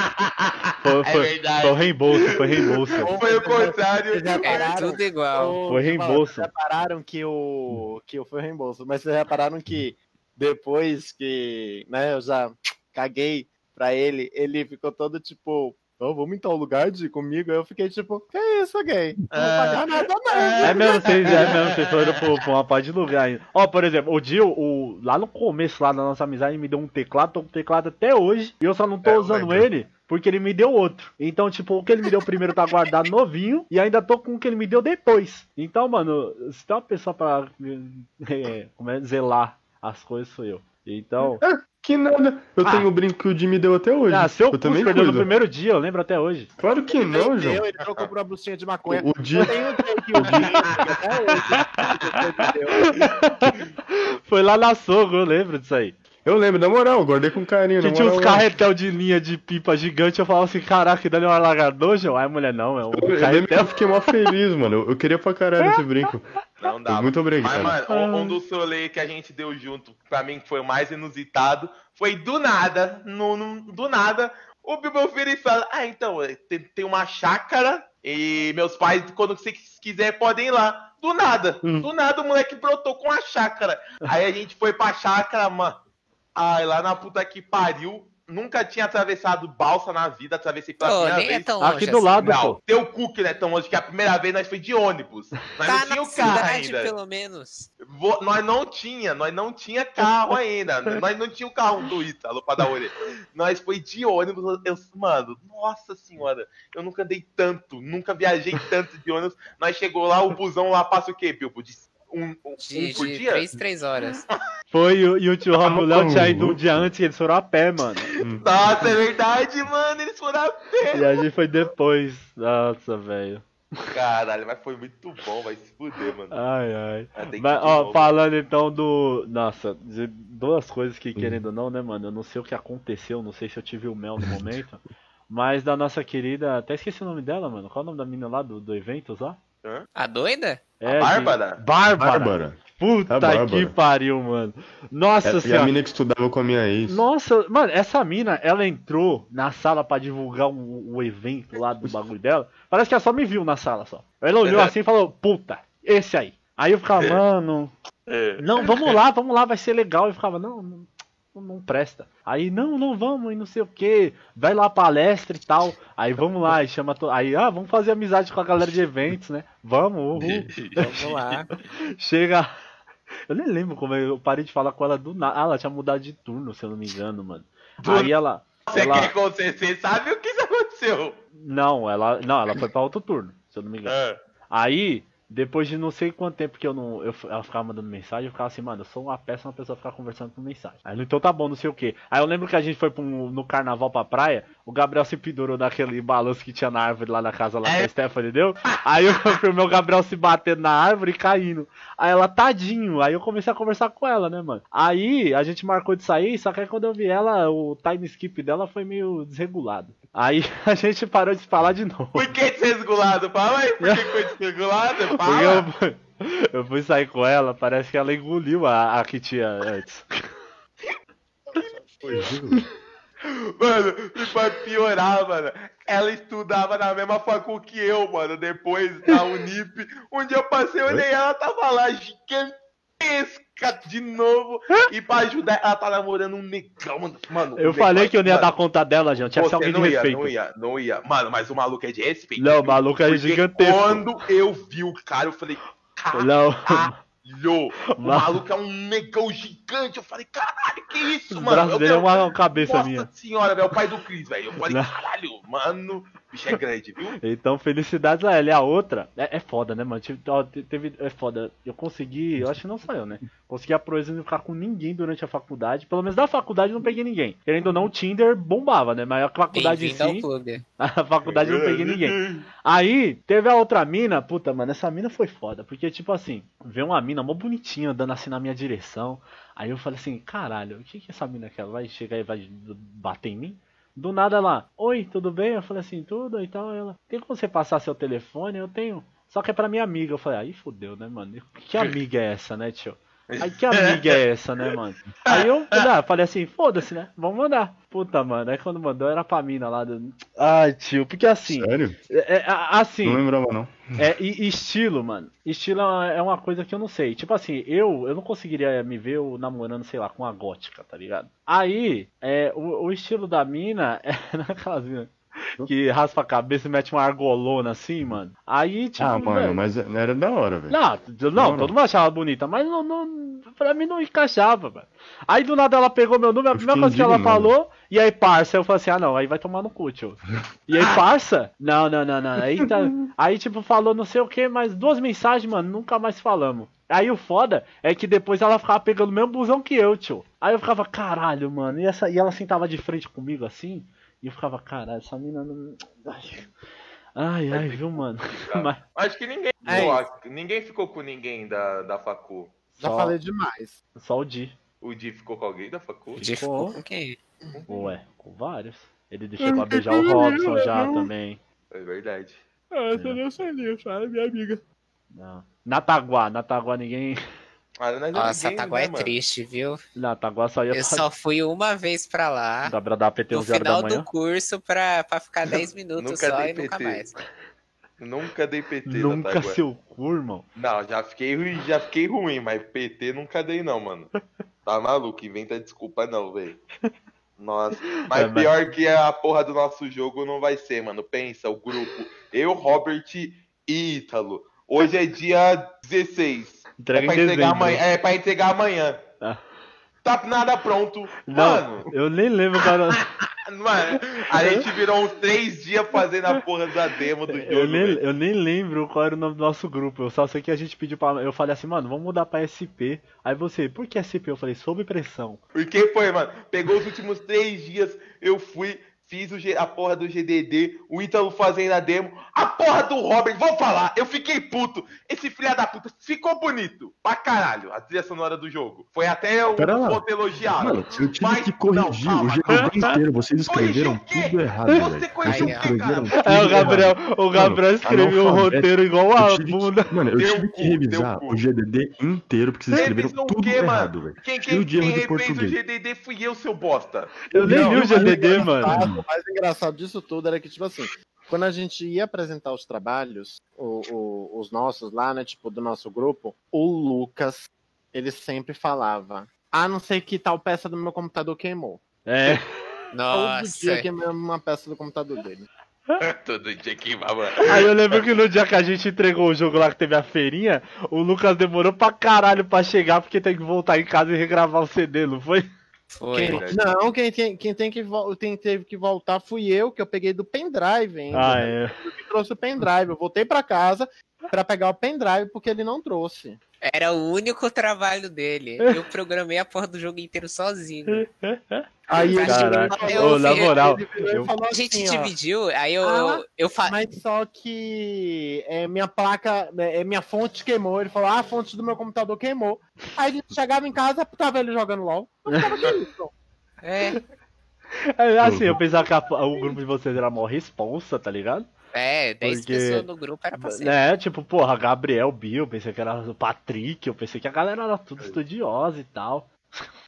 foi, É foi, verdade. foi o reembolso, foi reembolso. Foi o contrário. Vocês É tudo igual. Ô, Foi reembolso. Vocês repararam que o. que foi reembolso, mas vocês repararam que depois que né, eu já caguei pra ele, ele ficou todo tipo. Oh, vamos em tal lugar de comigo? Aí eu fiquei tipo, que isso, gay? Não vou pagar nada, não. É mesmo, vocês, é mesmo, vocês foram pro, pra uma parte de lugar ainda. Ó, por exemplo, o Dio, o, lá no começo lá da nossa amizade, ele me deu um teclado, tô com o teclado até hoje, e eu só não tô É, usando lembro. ele, porque ele me deu outro. Então, tipo, o que ele me deu primeiro tá guardado novinho, e ainda tô com o que ele me deu depois. Então, mano, se tem uma pessoa pra é, como é, zelar as coisas, sou eu. Então, Que nada. Eu Ah. tenho o brinco que o Jimmy deu até hoje. Ah, seu eu também perdeu no cuido. primeiro dia, eu lembro até hoje. Claro que não, João. Ele trocou por uma bruxinha de maconha. O, o dia... Eu tenho um o. Foi lá na Sogo, eu lembro disso aí. Eu lembro, na moral, eu guardei com carinho. Que tinha uns carretel de linha de pipa gigante, eu falava assim, caraca, dali é um alagador, João? Aí a mulher, não, é um Eu, eu carretel. eu fiquei mó feliz, mano. Eu, eu queria pra caralho esse brinco. Não dá. Muito obrigado. Mas, mano, um, um dos rolês que a gente deu junto, pra mim, que foi o mais inusitado, foi do nada, no, no- do nada, o Bilbo vira e fala, ah, então, eh, tem, tem uma chácara e meus pais, quando você quiser, podem ir lá. Do nada, Hum. do nada o moleque brotou com a chácara. Aí a gente foi pra chácara, mano. Ai, lá na puta que pariu, nunca tinha atravessado balsa na vida, atravessei pela Ô, primeira nem é vez. tão longe Aqui do assim. lado, Não, pô. teu cu que não é tão longe que a primeira vez nós foi de ônibus. Nós Tá não tinha o carro cidade, ainda. pelo menos. Vo- Nós não tinha, nós não tinha carro ainda. nós não tinha o carro do Ítalo pra dar orelha. Nós foi de ônibus, eu, mano, nossa senhora, eu nunca andei tanto, nunca viajei tanto de ônibus. Nós chegou lá, o busão lá passa o quê, Bilbo? De um, um, um De, por de dia? 3, 3 horas. Foi e o- tio Rob e o Léo tinha ido um dia antes e eles foram a pé, mano. Nossa, é verdade, mano, eles foram a pé. E a gente foi depois. Nossa, velho. Caralho, mas foi muito bom, vai se fuder, mano. Ai, ai. Mas, ó, falando então do. Nossa, de duas coisas que, querendo ou não, né, mano? Eu não sei o que aconteceu, não sei se eu tive o mel no momento. Mas da nossa querida. Até esqueci o nome dela, mano. Qual é o nome da menina lá do, do Eventos lá? A doida? É, Bárbara? de- Bárbara. Bárbara. Puta A Bárbara. que pariu, mano. Nossa É, e a senhora. mina que estudava com a minha ex. Nossa, mano, essa mina, ela entrou na sala pra divulgar o, o evento lá do bagulho dela. Parece que ela só me viu na sala só. Ela olhou assim e falou, puta, esse aí. Aí eu ficava, mano, É. não, vamos lá, vamos lá, vai ser legal. Eu ficava, não, não, não presta. Aí, não, não vamos, e não sei o que. Vai lá palestra e tal. Aí vamos lá, e chama to... Aí, ah, vamos fazer amizade com a galera de eventos, né? Vamos, uhul. Vamos lá. Chega. Eu nem lembro como eu parei de falar com ela do nada. Ah, ela tinha mudado de turno, se eu não me engano, mano. Aí ela. Você ela... quer? Você sabe o que aconteceu? Não, ela. Não, ela foi pra outro turno, se eu não me engano. É. Aí, depois de não sei quanto tempo que eu não. Eu, ela ficava mandando mensagem, eu ficava assim, mano, eu sou uma péssima pessoa ficar conversando por mensagem. Aí então tá bom, não sei o que. Aí eu lembro que a gente foi pro, no carnaval pra praia, o Gabriel se pendurou naquele balanço que tinha na árvore lá na casa lá que a Stephanie deu. Aí eu filmei o Gabriel se batendo na árvore e caindo. Aí ela, tadinho. Aí eu comecei a conversar com ela, né, mano? Aí a gente marcou de sair, só que aí quando eu vi ela, o time skip dela foi meio desregulado. Aí a gente parou de se falar de novo. Por que desregulado? Fala aí, por que foi desregulado? Porque eu, fui- eu fui sair com ela, parece que ela engoliu a, a que tinha antes. Mano, e pra piorar, mano, ela estudava na mesma facul que eu, mano, depois da Unip. Um dia eu passei, eu olhei ela, tava lá gigantesca de novo. E pra ajudar, ela tá namorando um negão, mano. Eu um falei que eu não ia mano, dar conta dela, gente. Tinha que ser alguém de não ia, respeito. não ia, não ia. Mano, mas o maluco é de respeito. Não, o maluco é gigantesco. Quando eu vi o cara, eu falei, Não. caralho. O Mas- maluco é um negão gigante. Eu falei, caralho, que isso, mano? braços Eu- dele é uma cabeça Nossa minha. senhora, velho, o pai do Chris, velho. Eu falei, Não. caralho, mano, o bicho é grande, viu? Então, felicidades a ela. E a outra, é, é foda, né, mano? Tive- ó, te- teve, é foda. Eu consegui, eu acho que não só eu, né? Consegui a proeza de não ficar com ninguém durante a faculdade. Pelo menos da faculdade eu não peguei ninguém. Querendo ou não, o Tinder bombava, né? Mas a faculdade em si. A faculdade eu não peguei ninguém. Aí, teve a outra mina, puta, mano, essa mina foi foda, porque, tipo assim, veio uma mina mó bonitinha andando assim na minha direção. Aí eu falei assim, caralho, o que que essa mina quer? Vai chegar e vai bater em mim? Do nada ela, oi, tudo bem? Eu falei assim, tudo e tal. Ela, tem como você passar seu telefone? Eu tenho. Só que é pra minha amiga. Eu falei, aí fudeu, né, mano? Que amiga é essa, né, tio? Aí que amiga é essa, né, mano? Aí eu ah, falei assim, foda-se, né? Vamos mandar. Puta, mano. Aí quando mandou era pra mina lá do. Ai, tio, porque assim. Sério? É, é, assim, Não lembrava, não. é, e, e estilo, mano. Estilo é uma coisa que eu não sei. Tipo assim, eu, eu não conseguiria me ver eu namorando, sei lá, com a gótica, tá ligado? Aí, é, o, o estilo da mina é naquelas minas. que raspa a cabeça e mete uma argolona assim, mano. Aí, tipo. Ah, mano, velho, mas era da hora, velho. Não, não, Não, todo mundo achava bonita, mas não, não, pra mim não encaixava, velho. Aí do nada ela pegou meu número, a primeira coisa que ela indignado. falou, e aí parça, eu falei assim, ah não, aí vai tomar no cu, tio. E aí parça? Não, não, não, não. Aí, tá, aí tipo, falou não sei o que, mas duas mensagens, mano, nunca mais falamos. Aí o foda é que depois ela ficava pegando o mesmo busão que eu, tio. Aí eu ficava, caralho, mano, e, essa, e ela sentava de frente comigo assim, e eu ficava, caralho, essa mina não. Ai, ai, ai viu, mano? Mas Acho que ninguém É ninguém ficou com ninguém da, da Facu. Já Só- falei demais. só o Di. O Di ficou com alguém da Facu? O Di ficou com quem? Ué, com vários. Ele deixou pra beijar o Robson já também. É verdade. Ah, você não sabia, fala, minha amiga. Não. Nataguá, Nataguá ninguém. Ah, Nossa, ninguém, Taguá né, é mano? triste, viu? Nataguá só ia Eu só fui uma vez pra lá. Dá pra dar PT No 11 horas da final manhã. do curso pra, pra ficar 10 minutos Nunca só dei e nunca PT. mais. Nunca dei PT na Nunca seu cu, irmão. Não, já fiquei, ruim- já fiquei ruim, mas PT nunca dei não, mano. Tá maluco, inventa desculpa não, velho. Nossa, mas É, mas- pior que a porra do nosso jogo não vai ser, mano. Pensa, o grupo, eu, Robert e Ítalo. Hoje é dia 16. Entrega é, pra entregar dezembro. amanhã, é pra entregar amanhã. Ah. Tá nada pronto. Não, Mano, eu nem lembro, cara. mano, a gente virou uns três dias fazendo a porra da demo do jogo. Eu nem, velho. eu nem lembro qual era o nome do nosso grupo. Eu só sei que a gente pediu pra. Eu falei assim, mano, vamos mudar pra SP. Aí você, por que SP? Eu falei, sob pressão. Porque foi, mano. Pegou os últimos três dias, eu fui, fiz o G- a porra do GDD, o Ítalo fazendo a demo, a porra do Robert, vou falar, eu fiquei puto. Esse filho da puta ficou bonito, pra caralho, a trilha sonora do jogo. Foi até o Pera lá. ponto elogiado. Mano, eu tive Mas- que corrigir não, o GDD inteiro. Vocês escreveram Corrigir o quê? tudo errado, Você velho. corrigiu o quê, escreveram cara? É, o Gabriel, o Gabriel Mano, escreveu o analfabeto. roteiro igual a que- bunda. mano, eu tive que revisar o GDD inteiro, porque vocês escreveram tudo quê, errado, mano? velho. Quem, quem, quem fez o. GDD fui eu, seu bosta. Eu nem vi o GDD, O mais engraçado disso tudo era que, tipo assim, quando a gente ia apresentar os trabalhos, o- o- os nossos lá, né, tipo, do nosso grupo, o Lucas, ele sempre falava, ah, não sei que tal peça do meu computador queimou. É. Todo dia Nossa. queimava uma peça do computador dele. Todo dia queimava. Aí eu lembro que no dia que a gente entregou o jogo lá que teve a feirinha, o Lucas demorou pra caralho pra chegar porque tem que voltar em casa e regravar o CD, não foi? Foi. Quem- não, quem, tem, quem, tem que, quem teve que voltar fui eu, que eu peguei do pendrive ainda. Ah, né? é. Eu que trouxe o pendrive. Eu voltei pra casa pra pegar o pendrive porque ele não trouxe. Era o único trabalho dele. Eu programei a porra do jogo inteiro sozinho. Aí ele Caraca. Eu Ô, na moral, ele eu- falou A gente assim, ó, dividiu, aí eu, Ah, eu fa... Mas só que é, minha placa, é, minha fonte queimou. Ele falou, ah, a fonte do meu computador queimou. Aí a gente chegava em casa, tava ele jogando LOL. Eu ficava, "Que isso?" É, É, Assim, eu pensava que a- o grupo de vocês era mó responsa, tá ligado? é 10 Porque- pessoas no grupo era pra ser. É, tipo, porra, Gabriel, Bill, pensei que era o Patrick, eu pensei que a galera era É. tudo estudiosa e tal.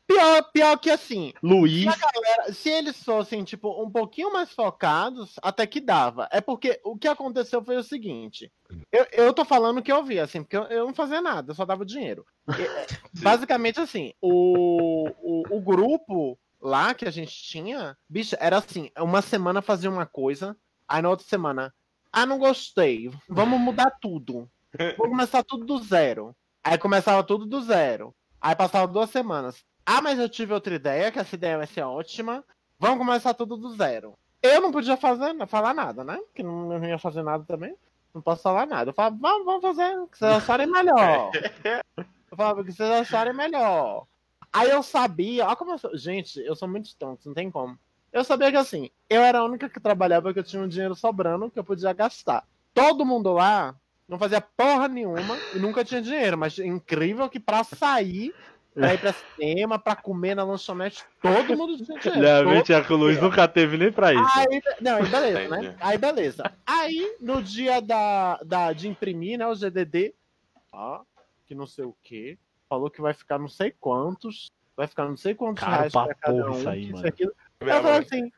Pior, pior que assim, Luiz, galera, se eles fossem, tipo, um pouquinho mais focados, até que dava. É porque o que aconteceu foi o seguinte. Eu, eu tô falando o que eu vi, assim, porque eu, eu não fazia nada, eu só dava dinheiro. E, é, basicamente, assim, o, o, o grupo lá que a gente tinha, bicho, era assim, uma semana fazia uma coisa, aí na outra semana, ah, não gostei, vamos mudar tudo. Vou começar tudo do zero. Aí começava tudo do zero. Aí passava duas semanas. Ah, mas eu tive outra ideia, que essa ideia vai ser ótima. Vamos começar tudo do zero. Eu não podia fazer, falar nada, né? Porque não, não ia fazer nada também. Não posso falar nada. Eu falava, vamos, vamos fazer o que vocês acharem melhor. Eu falava o que vocês acharem melhor. Aí eu sabia, olha como eu sou. Gente, eu sou muito tonto, não tem como. Eu sabia que assim, eu era a única que trabalhava que eu tinha um dinheiro sobrando que eu podia gastar. Todo mundo lá não fazia porra nenhuma e nunca tinha dinheiro, mas é incrível que pra sair, pra ir pra cinema, pra comer na lanchonete, todo mundo tinha dinheiro. realmente o Luiz nunca teve nem pra isso. Aí, não, aí beleza, Entendi. né? Aí beleza. Aí, no dia da, da, de imprimir, né, o GDD, ó, que não sei o que, falou que vai ficar não sei quantos, vai ficar não sei quantos Caro reais pra cada um, isso aí, mano. aquilo. Eu falei assim,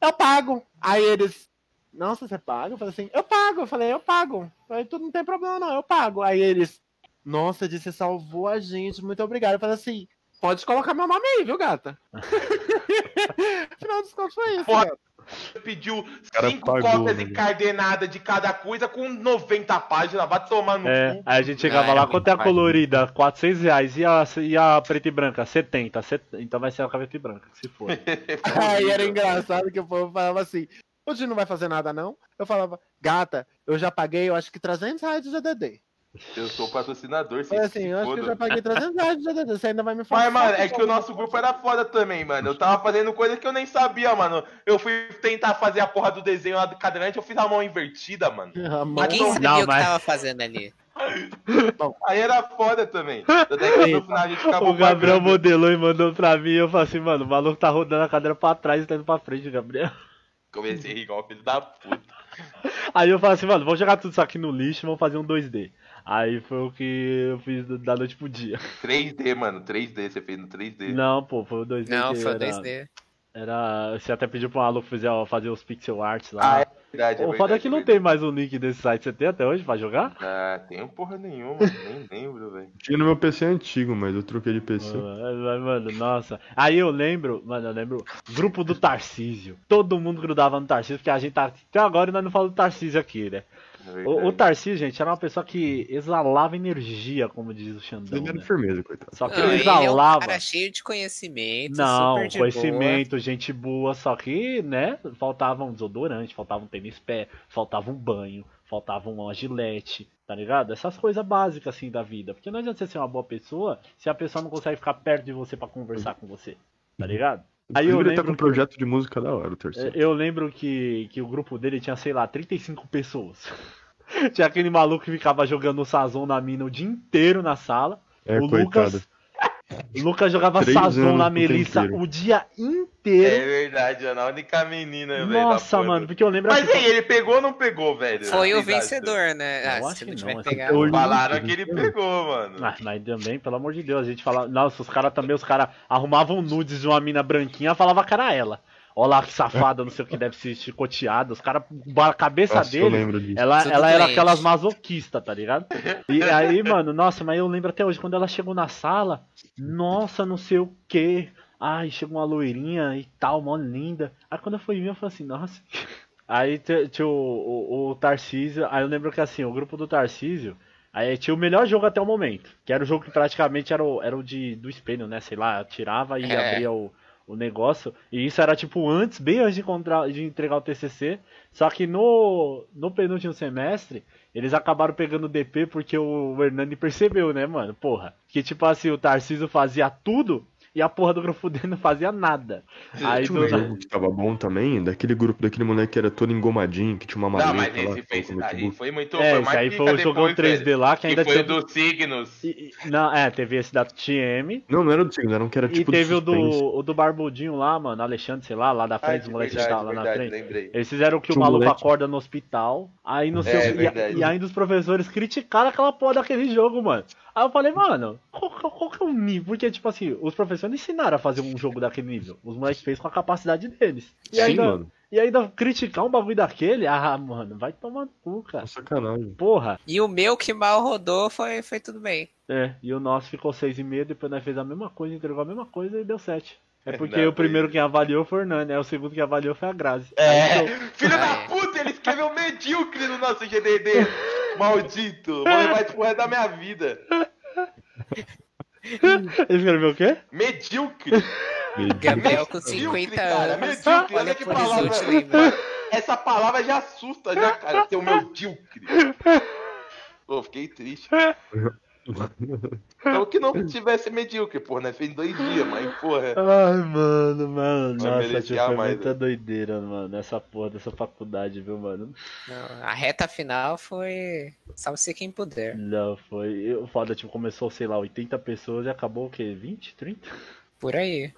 eu pago. Aí eles, nossa, você paga? Eu falei assim, eu pago. Eu falei, eu pago. Eu falei, tudo não tem problema não, eu pago. Aí eles, nossa, disse, você salvou a gente, muito obrigado. Eu falei assim, pode colocar meu nome aí, viu, gata? Final dos contos foi isso, Porra. gata. Pediu cara cinco pagou, cópias né? encadernadas de cada coisa com 90 páginas. Vai tomar no É, cu. aí a gente chegava Ah, lá, quanto é a mais. colorida? 400 reais. E a, e a preta e branca? 70. Set- Então vai ser a preta e branca, se for. Aí era engraçado que o povo falava assim: hoje não vai fazer nada, não? Eu falava, gata, eu já paguei, eu acho que 300 reais de GDD. Eu sou patrocinador, vocês assim, eu acho que eu já paguei 300 reais de GDD, você ainda vai me falar. Mas, mano, é que o nosso grupo era foda também, mano. Eu tava fazendo coisa que eu nem sabia, mano. Eu fui tentar fazer a porra do desenho lá do cadeirante, eu fiz a mão invertida, mano. A mão- Ninguém sabia não, o que mas- tava fazendo ali. Aí era foda também. Até que no final a gente acabou O Gabriel pagando. modelou e mandou pra mim. Eu falei assim, mano, o maluco tá rodando a cadeira pra trás e tá indo pra frente, Gabriel. Comecei a rir igual filho da puta. Aí eu falei assim, mano, vamos jogar tudo isso aqui no lixo e vamos fazer um 2D. Aí foi o que eu fiz da noite pro dia. 3D, mano. 3D, você fez no 3D. Não, pô, foi o 2D. Não, foi o era, 2D. Era. Você até pediu pro maluco fazer, fazer os pixel arts lá. Ah, é verdade, é o foda é que não tem mais o link desse site. Você tem até hoje pra jogar? Ah, tenho porra nenhuma, nem lembro, velho. Tinha no meu PC antigo, mas eu troquei de PC. Mano, mas, mano, nossa. Aí eu lembro, mano, eu lembro, grupo do Tarcísio. Todo mundo grudava no Tarcísio, porque a gente tá. Até agora nós não falamos do Tarcísio aqui, né? É O, o Tarcísio, gente, era uma pessoa que exalava energia, como diz o Xandão. Ele era Né? firmeza, coitado. Só que Não, ele ele é um exalava. cara cheio de conhecimento, Não, super de conhecimento, gente boa, só que, né, faltava um desodorante, faltava um tênis pé, faltava um banho, faltava uma gilete, tá ligado? Essas coisas básicas, assim, da vida. Porque não adianta você ser uma boa pessoa se a pessoa não consegue ficar perto de você pra conversar com você, tá ligado? Aí eu ele tá lembro, com um projeto de música da hora, o é, terceiro. eu lembro que, que o grupo dele tinha, sei lá, 35 pessoas. tinha aquele maluco que ficava jogando o Sazon na mina o dia inteiro na sala. É, o coitado. Lucas. O Lucas jogava Três Sazon na Melissa inteiro. o dia É inteiro. verdade, Ana, a única menina, velho. Nossa, da porra. mano, porque eu lembro Mas assim. aí, ele pegou ou não pegou, velho? Foi o vencedor, né? Eu Ah, acho se que não não, pegado. Olho- Falaram que ele pegou, mano. Ah, mas também, pelo amor de Deus, a gente fala. Nossa, os caras também, os caras arrumavam nudes de uma mina branquinha falava era ela. Olha lá que safada, não sei o que deve ser chicoteada. Os caras, a cabeça Nossa, eu dele, lembro disso. ela, Tudo ela era doente. aquelas masoquistas, tá ligado? E aí, mano, nossa, mas eu lembro até hoje, quando ela chegou na sala, nossa, não sei o que. Ai, chegou uma loirinha e tal, mó linda. Aí quando eu fui ver, eu falei assim, nossa. Aí tinha o, o, o Tarcísio, aí eu lembro que assim, o grupo do Tarcísio, aí tinha o melhor jogo até o momento, que era o jogo que praticamente era o, era o de, do espelho, né? Sei lá, tirava e É. abria o, o negócio. E isso era tipo antes, bem antes de, de entregar o TCC. Só que no, no penúltimo semestre, eles acabaram pegando DP porque o, Hernani percebeu, né, mano? Porra. Que tipo assim, o Tarcísio fazia tudo e a porra do grupo dele não fazia nada. Aí Tinha do um jogo que tava bom também, daquele grupo, daquele moleque que era todo engomadinho, que tinha uma Não, maleta mas lá. esse que fez aí muito foi muito. É, foi aí foi o jogão depois, 3D velho. lá, que Que ainda foi tinha. o dos signos. E- e- não, é, teve esse da TM. Não, não era do signo, era um que era E tipo teve de o do, o do Barbudinho lá, mano, Alexandre, sei lá, lá da frente, Ah, os moleques estavam lá na verdade, frente. lembrei. Eles fizeram que o Tinha um maluco moleque- acorda no hospital, aí não sei É, o. E, e ainda os professores criticaram aquela porra daquele jogo, mano. Aí eu falei, mano, qual, qual- qual que é o nível? Porque, tipo assim, os professores não ensinaram a fazer um jogo daquele nível. Os moleques fez com a capacidade deles. E Sim, ainda, mano. E ainda criticar um bagulho daquele? Ah, mano, vai tomar no cu, cara. É sacanagem. Porra. E o meu que mal rodou foi, foi tudo bem. É, e o nosso ficou 6,5, depois nós fez a mesma coisa, entregou a mesma coisa e deu 7. É porque Não, o primeiro quem avaliou foi o Hernani, né? O segundo que avaliou foi a Grazi. É, Aí deu- filho da é. puta, ele escreveu medíocre no nosso GDD. Maldito. Vou levar isso pro resto da minha vida. Ele escreveu o quê? Medíocre. Gabriel com Medíocre, 50 cara, anos. medíocre, olha Olha que palavra. Essa palavra já assusta, já, cara. Seu medíocre. Pô, fiquei triste. Então que não tivesse medíocre, porra, né? Fez dois dias, mas, porra. Ai, mano, mano. Vai Nossa, a foi mais, muita né? doideira, mano. Essa porra dessa faculdade, viu, mano? Não, a reta final foi. Salve-se quem puder. Não, foi. O foda, tipo, começou, sei lá, 80 pessoas e acabou o quê? 20, 30? Por aí.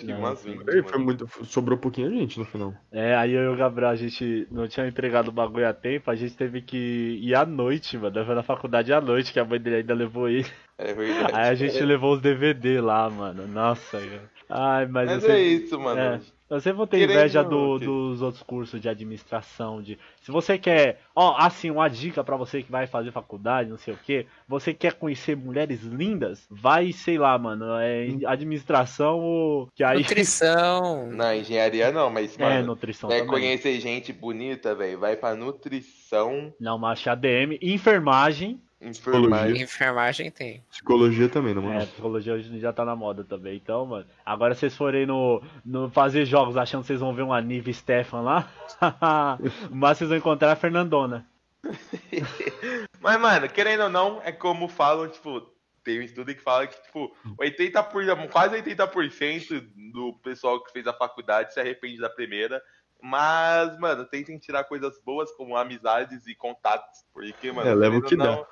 Que Não. Aí foi muito. Sobrou pouquinho gente no final. É, aí eu e o Gabriel, a gente não tinha entregado o bagulho a tempo, a gente teve que ir à noite, mano. Foi na faculdade à noite, que a mãe dele ainda levou ele. É verdade. Aí a gente levou os DVD lá, mano. Nossa, cara. Ai, mas, Mas eu é isso, mano. É. Eu sempre vou ter Querendo inveja do- dos outros cursos de administração. De, se você quer. Ó, assim, uma dica pra você que vai fazer faculdade, não sei o que. Você quer conhecer mulheres lindas? Vai, sei lá, mano. É administração ou. Que aí. Nutrição. Na engenharia não, mas, É, mano, nutrição quer também. conhecer gente bonita, velho, vai pra nutrição, Não, mas ADM, enfermagem. Enfermagem. Enfermagem tem. Psicologia também, não É, mano? psicologia hoje já tá na moda também. Então, mano. Agora vocês forem no, no fazer jogos achando que vocês vão ver uma Nive Stefan lá. mas vocês vão encontrar a Fernandona. Mas, mano, querendo ou não, é como falam, tipo, tem um estudo que fala que, tipo, 80%, por- quase 80% do pessoal que fez a faculdade se arrepende da primeira. Mas, mano, tentem tirar coisas boas como amizades e contatos. Porque, mano, É, leva o que não,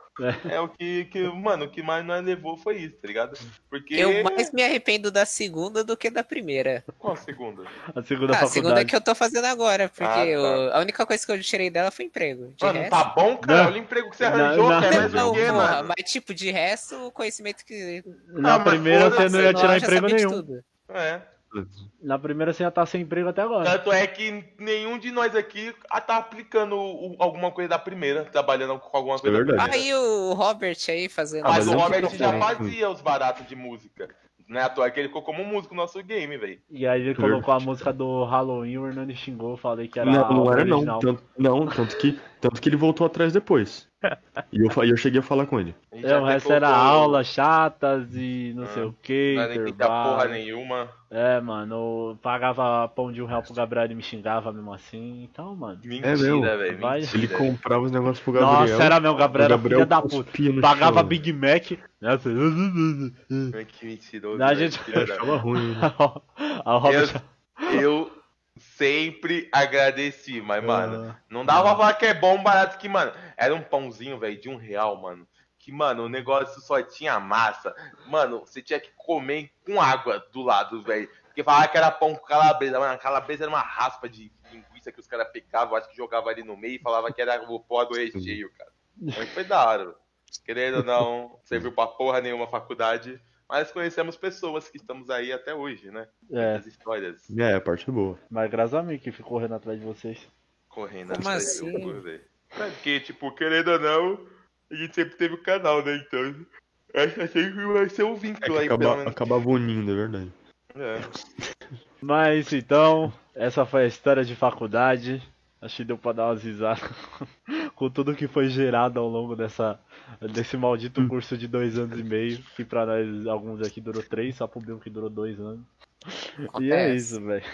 É o que, que, mano, o que mais nós levou foi isso, tá ligado? Porque. Eu mais me arrependo da segunda do que da primeira. Qual a segunda? A segunda Ah, a faculdade. segunda que eu tô fazendo agora, porque Ah, tá. eu- a única coisa que eu tirei dela foi emprego. De Mano, resto... tá bom, cara? Não. Olha o emprego que você Não, arranjou, não, quer mais Não, o quê, porra, mano? mas tipo, de resto, o conhecimento que. Na Ah, primeira você não ia tirar emprego nenhum. tudo. É. Na primeira você já tá sem emprego até agora. Tanto é que nenhum de nós aqui ah, tá aplicando o- alguma coisa da primeira, trabalhando com alguma coisa é da verdade. primeira. Aí o Robert aí fazendo. Ah, Mas mas o Robert já também. fazia os baratos de música. Não é à toa que ele ficou como músico no nosso game, velho. E aí ele colocou a música do Halloween, o Hernani xingou, falei que era Não, não era não. original. Tanto, não, tanto que, tanto que ele voltou atrás depois. E eu, eu cheguei a falar com ele. É, já o resto era aulas chatas e não sei Ah, o que. Não era nem porra nenhuma. É, mano, eu pagava pão de um real pro Gabriel e me xingava mesmo assim. Então, mano. Mentira, meu. velho. Vai. Mentira. Ele comprava os negócios pro Gabriel. Nossa, era meu, Gabriel, o era filha da puta. Pagava chão. Big Mac. Né? assim, Ai, Que mentiroso. A velho, gente- Achava ruim. né? A Robert. Eu sempre agradeci, mas, mano, Ah, não dava pra falar que é bom, barato, que, mano, era um pãozinho, velho, de um real, mano. Que, mano, o negócio só tinha massa. Mano, você tinha que comer com água do lado, velho. Porque falava que era pão com calabresa. Mano, a calabresa era uma raspa de linguiça que os caras pegavam, acho que jogavam ali no meio e falava que era o pó do recheio, cara. Mas foi da hora. Querendo ou não, serviu pra porra nenhuma faculdade. Mas conhecemos pessoas que estamos aí até hoje, né? É, Muitas histórias É, a parte boa. mas graças a mim que ficou correndo atrás de vocês. correndo Como atrás assim? cu, velho. É porque, tipo, querendo ou não, a gente sempre teve o canal, né? Então, acho que sempre vai ser um É vínculo que aí, pelo acaba, menos. acabava unindo, é verdade. É. Mas então, essa foi a história de faculdade. Acho que deu pra dar umas risadas com tudo que foi gerado ao longo dessa, desse maldito curso de dois anos e meio. Que pra nós, alguns aqui durou três, só pro Bill que durou dois anos. E é Acontece. isso, velho.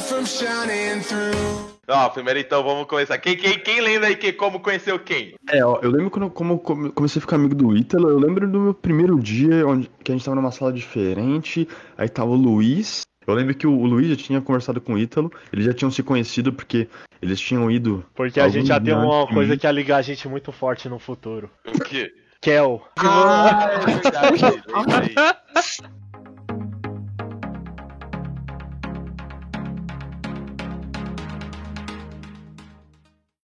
From shining through. Ó, primeiro então vamos começar. Quem, quem, quem lembra aí que como conheceu quem? É, ó, eu lembro quando como comecei a ficar amigo do Ítalo, eu lembro do meu primeiro dia, onde que a gente tava numa sala diferente, aí tava o Luiz. Eu lembro que o, o Luiz já tinha conversado com o Ítalo, eles já tinham se conhecido porque eles tinham ido. Porque a gente já tem uma coisa que ia ligar a gente muito forte no futuro. O quê? Kel. Ah, é verdade. lembrei.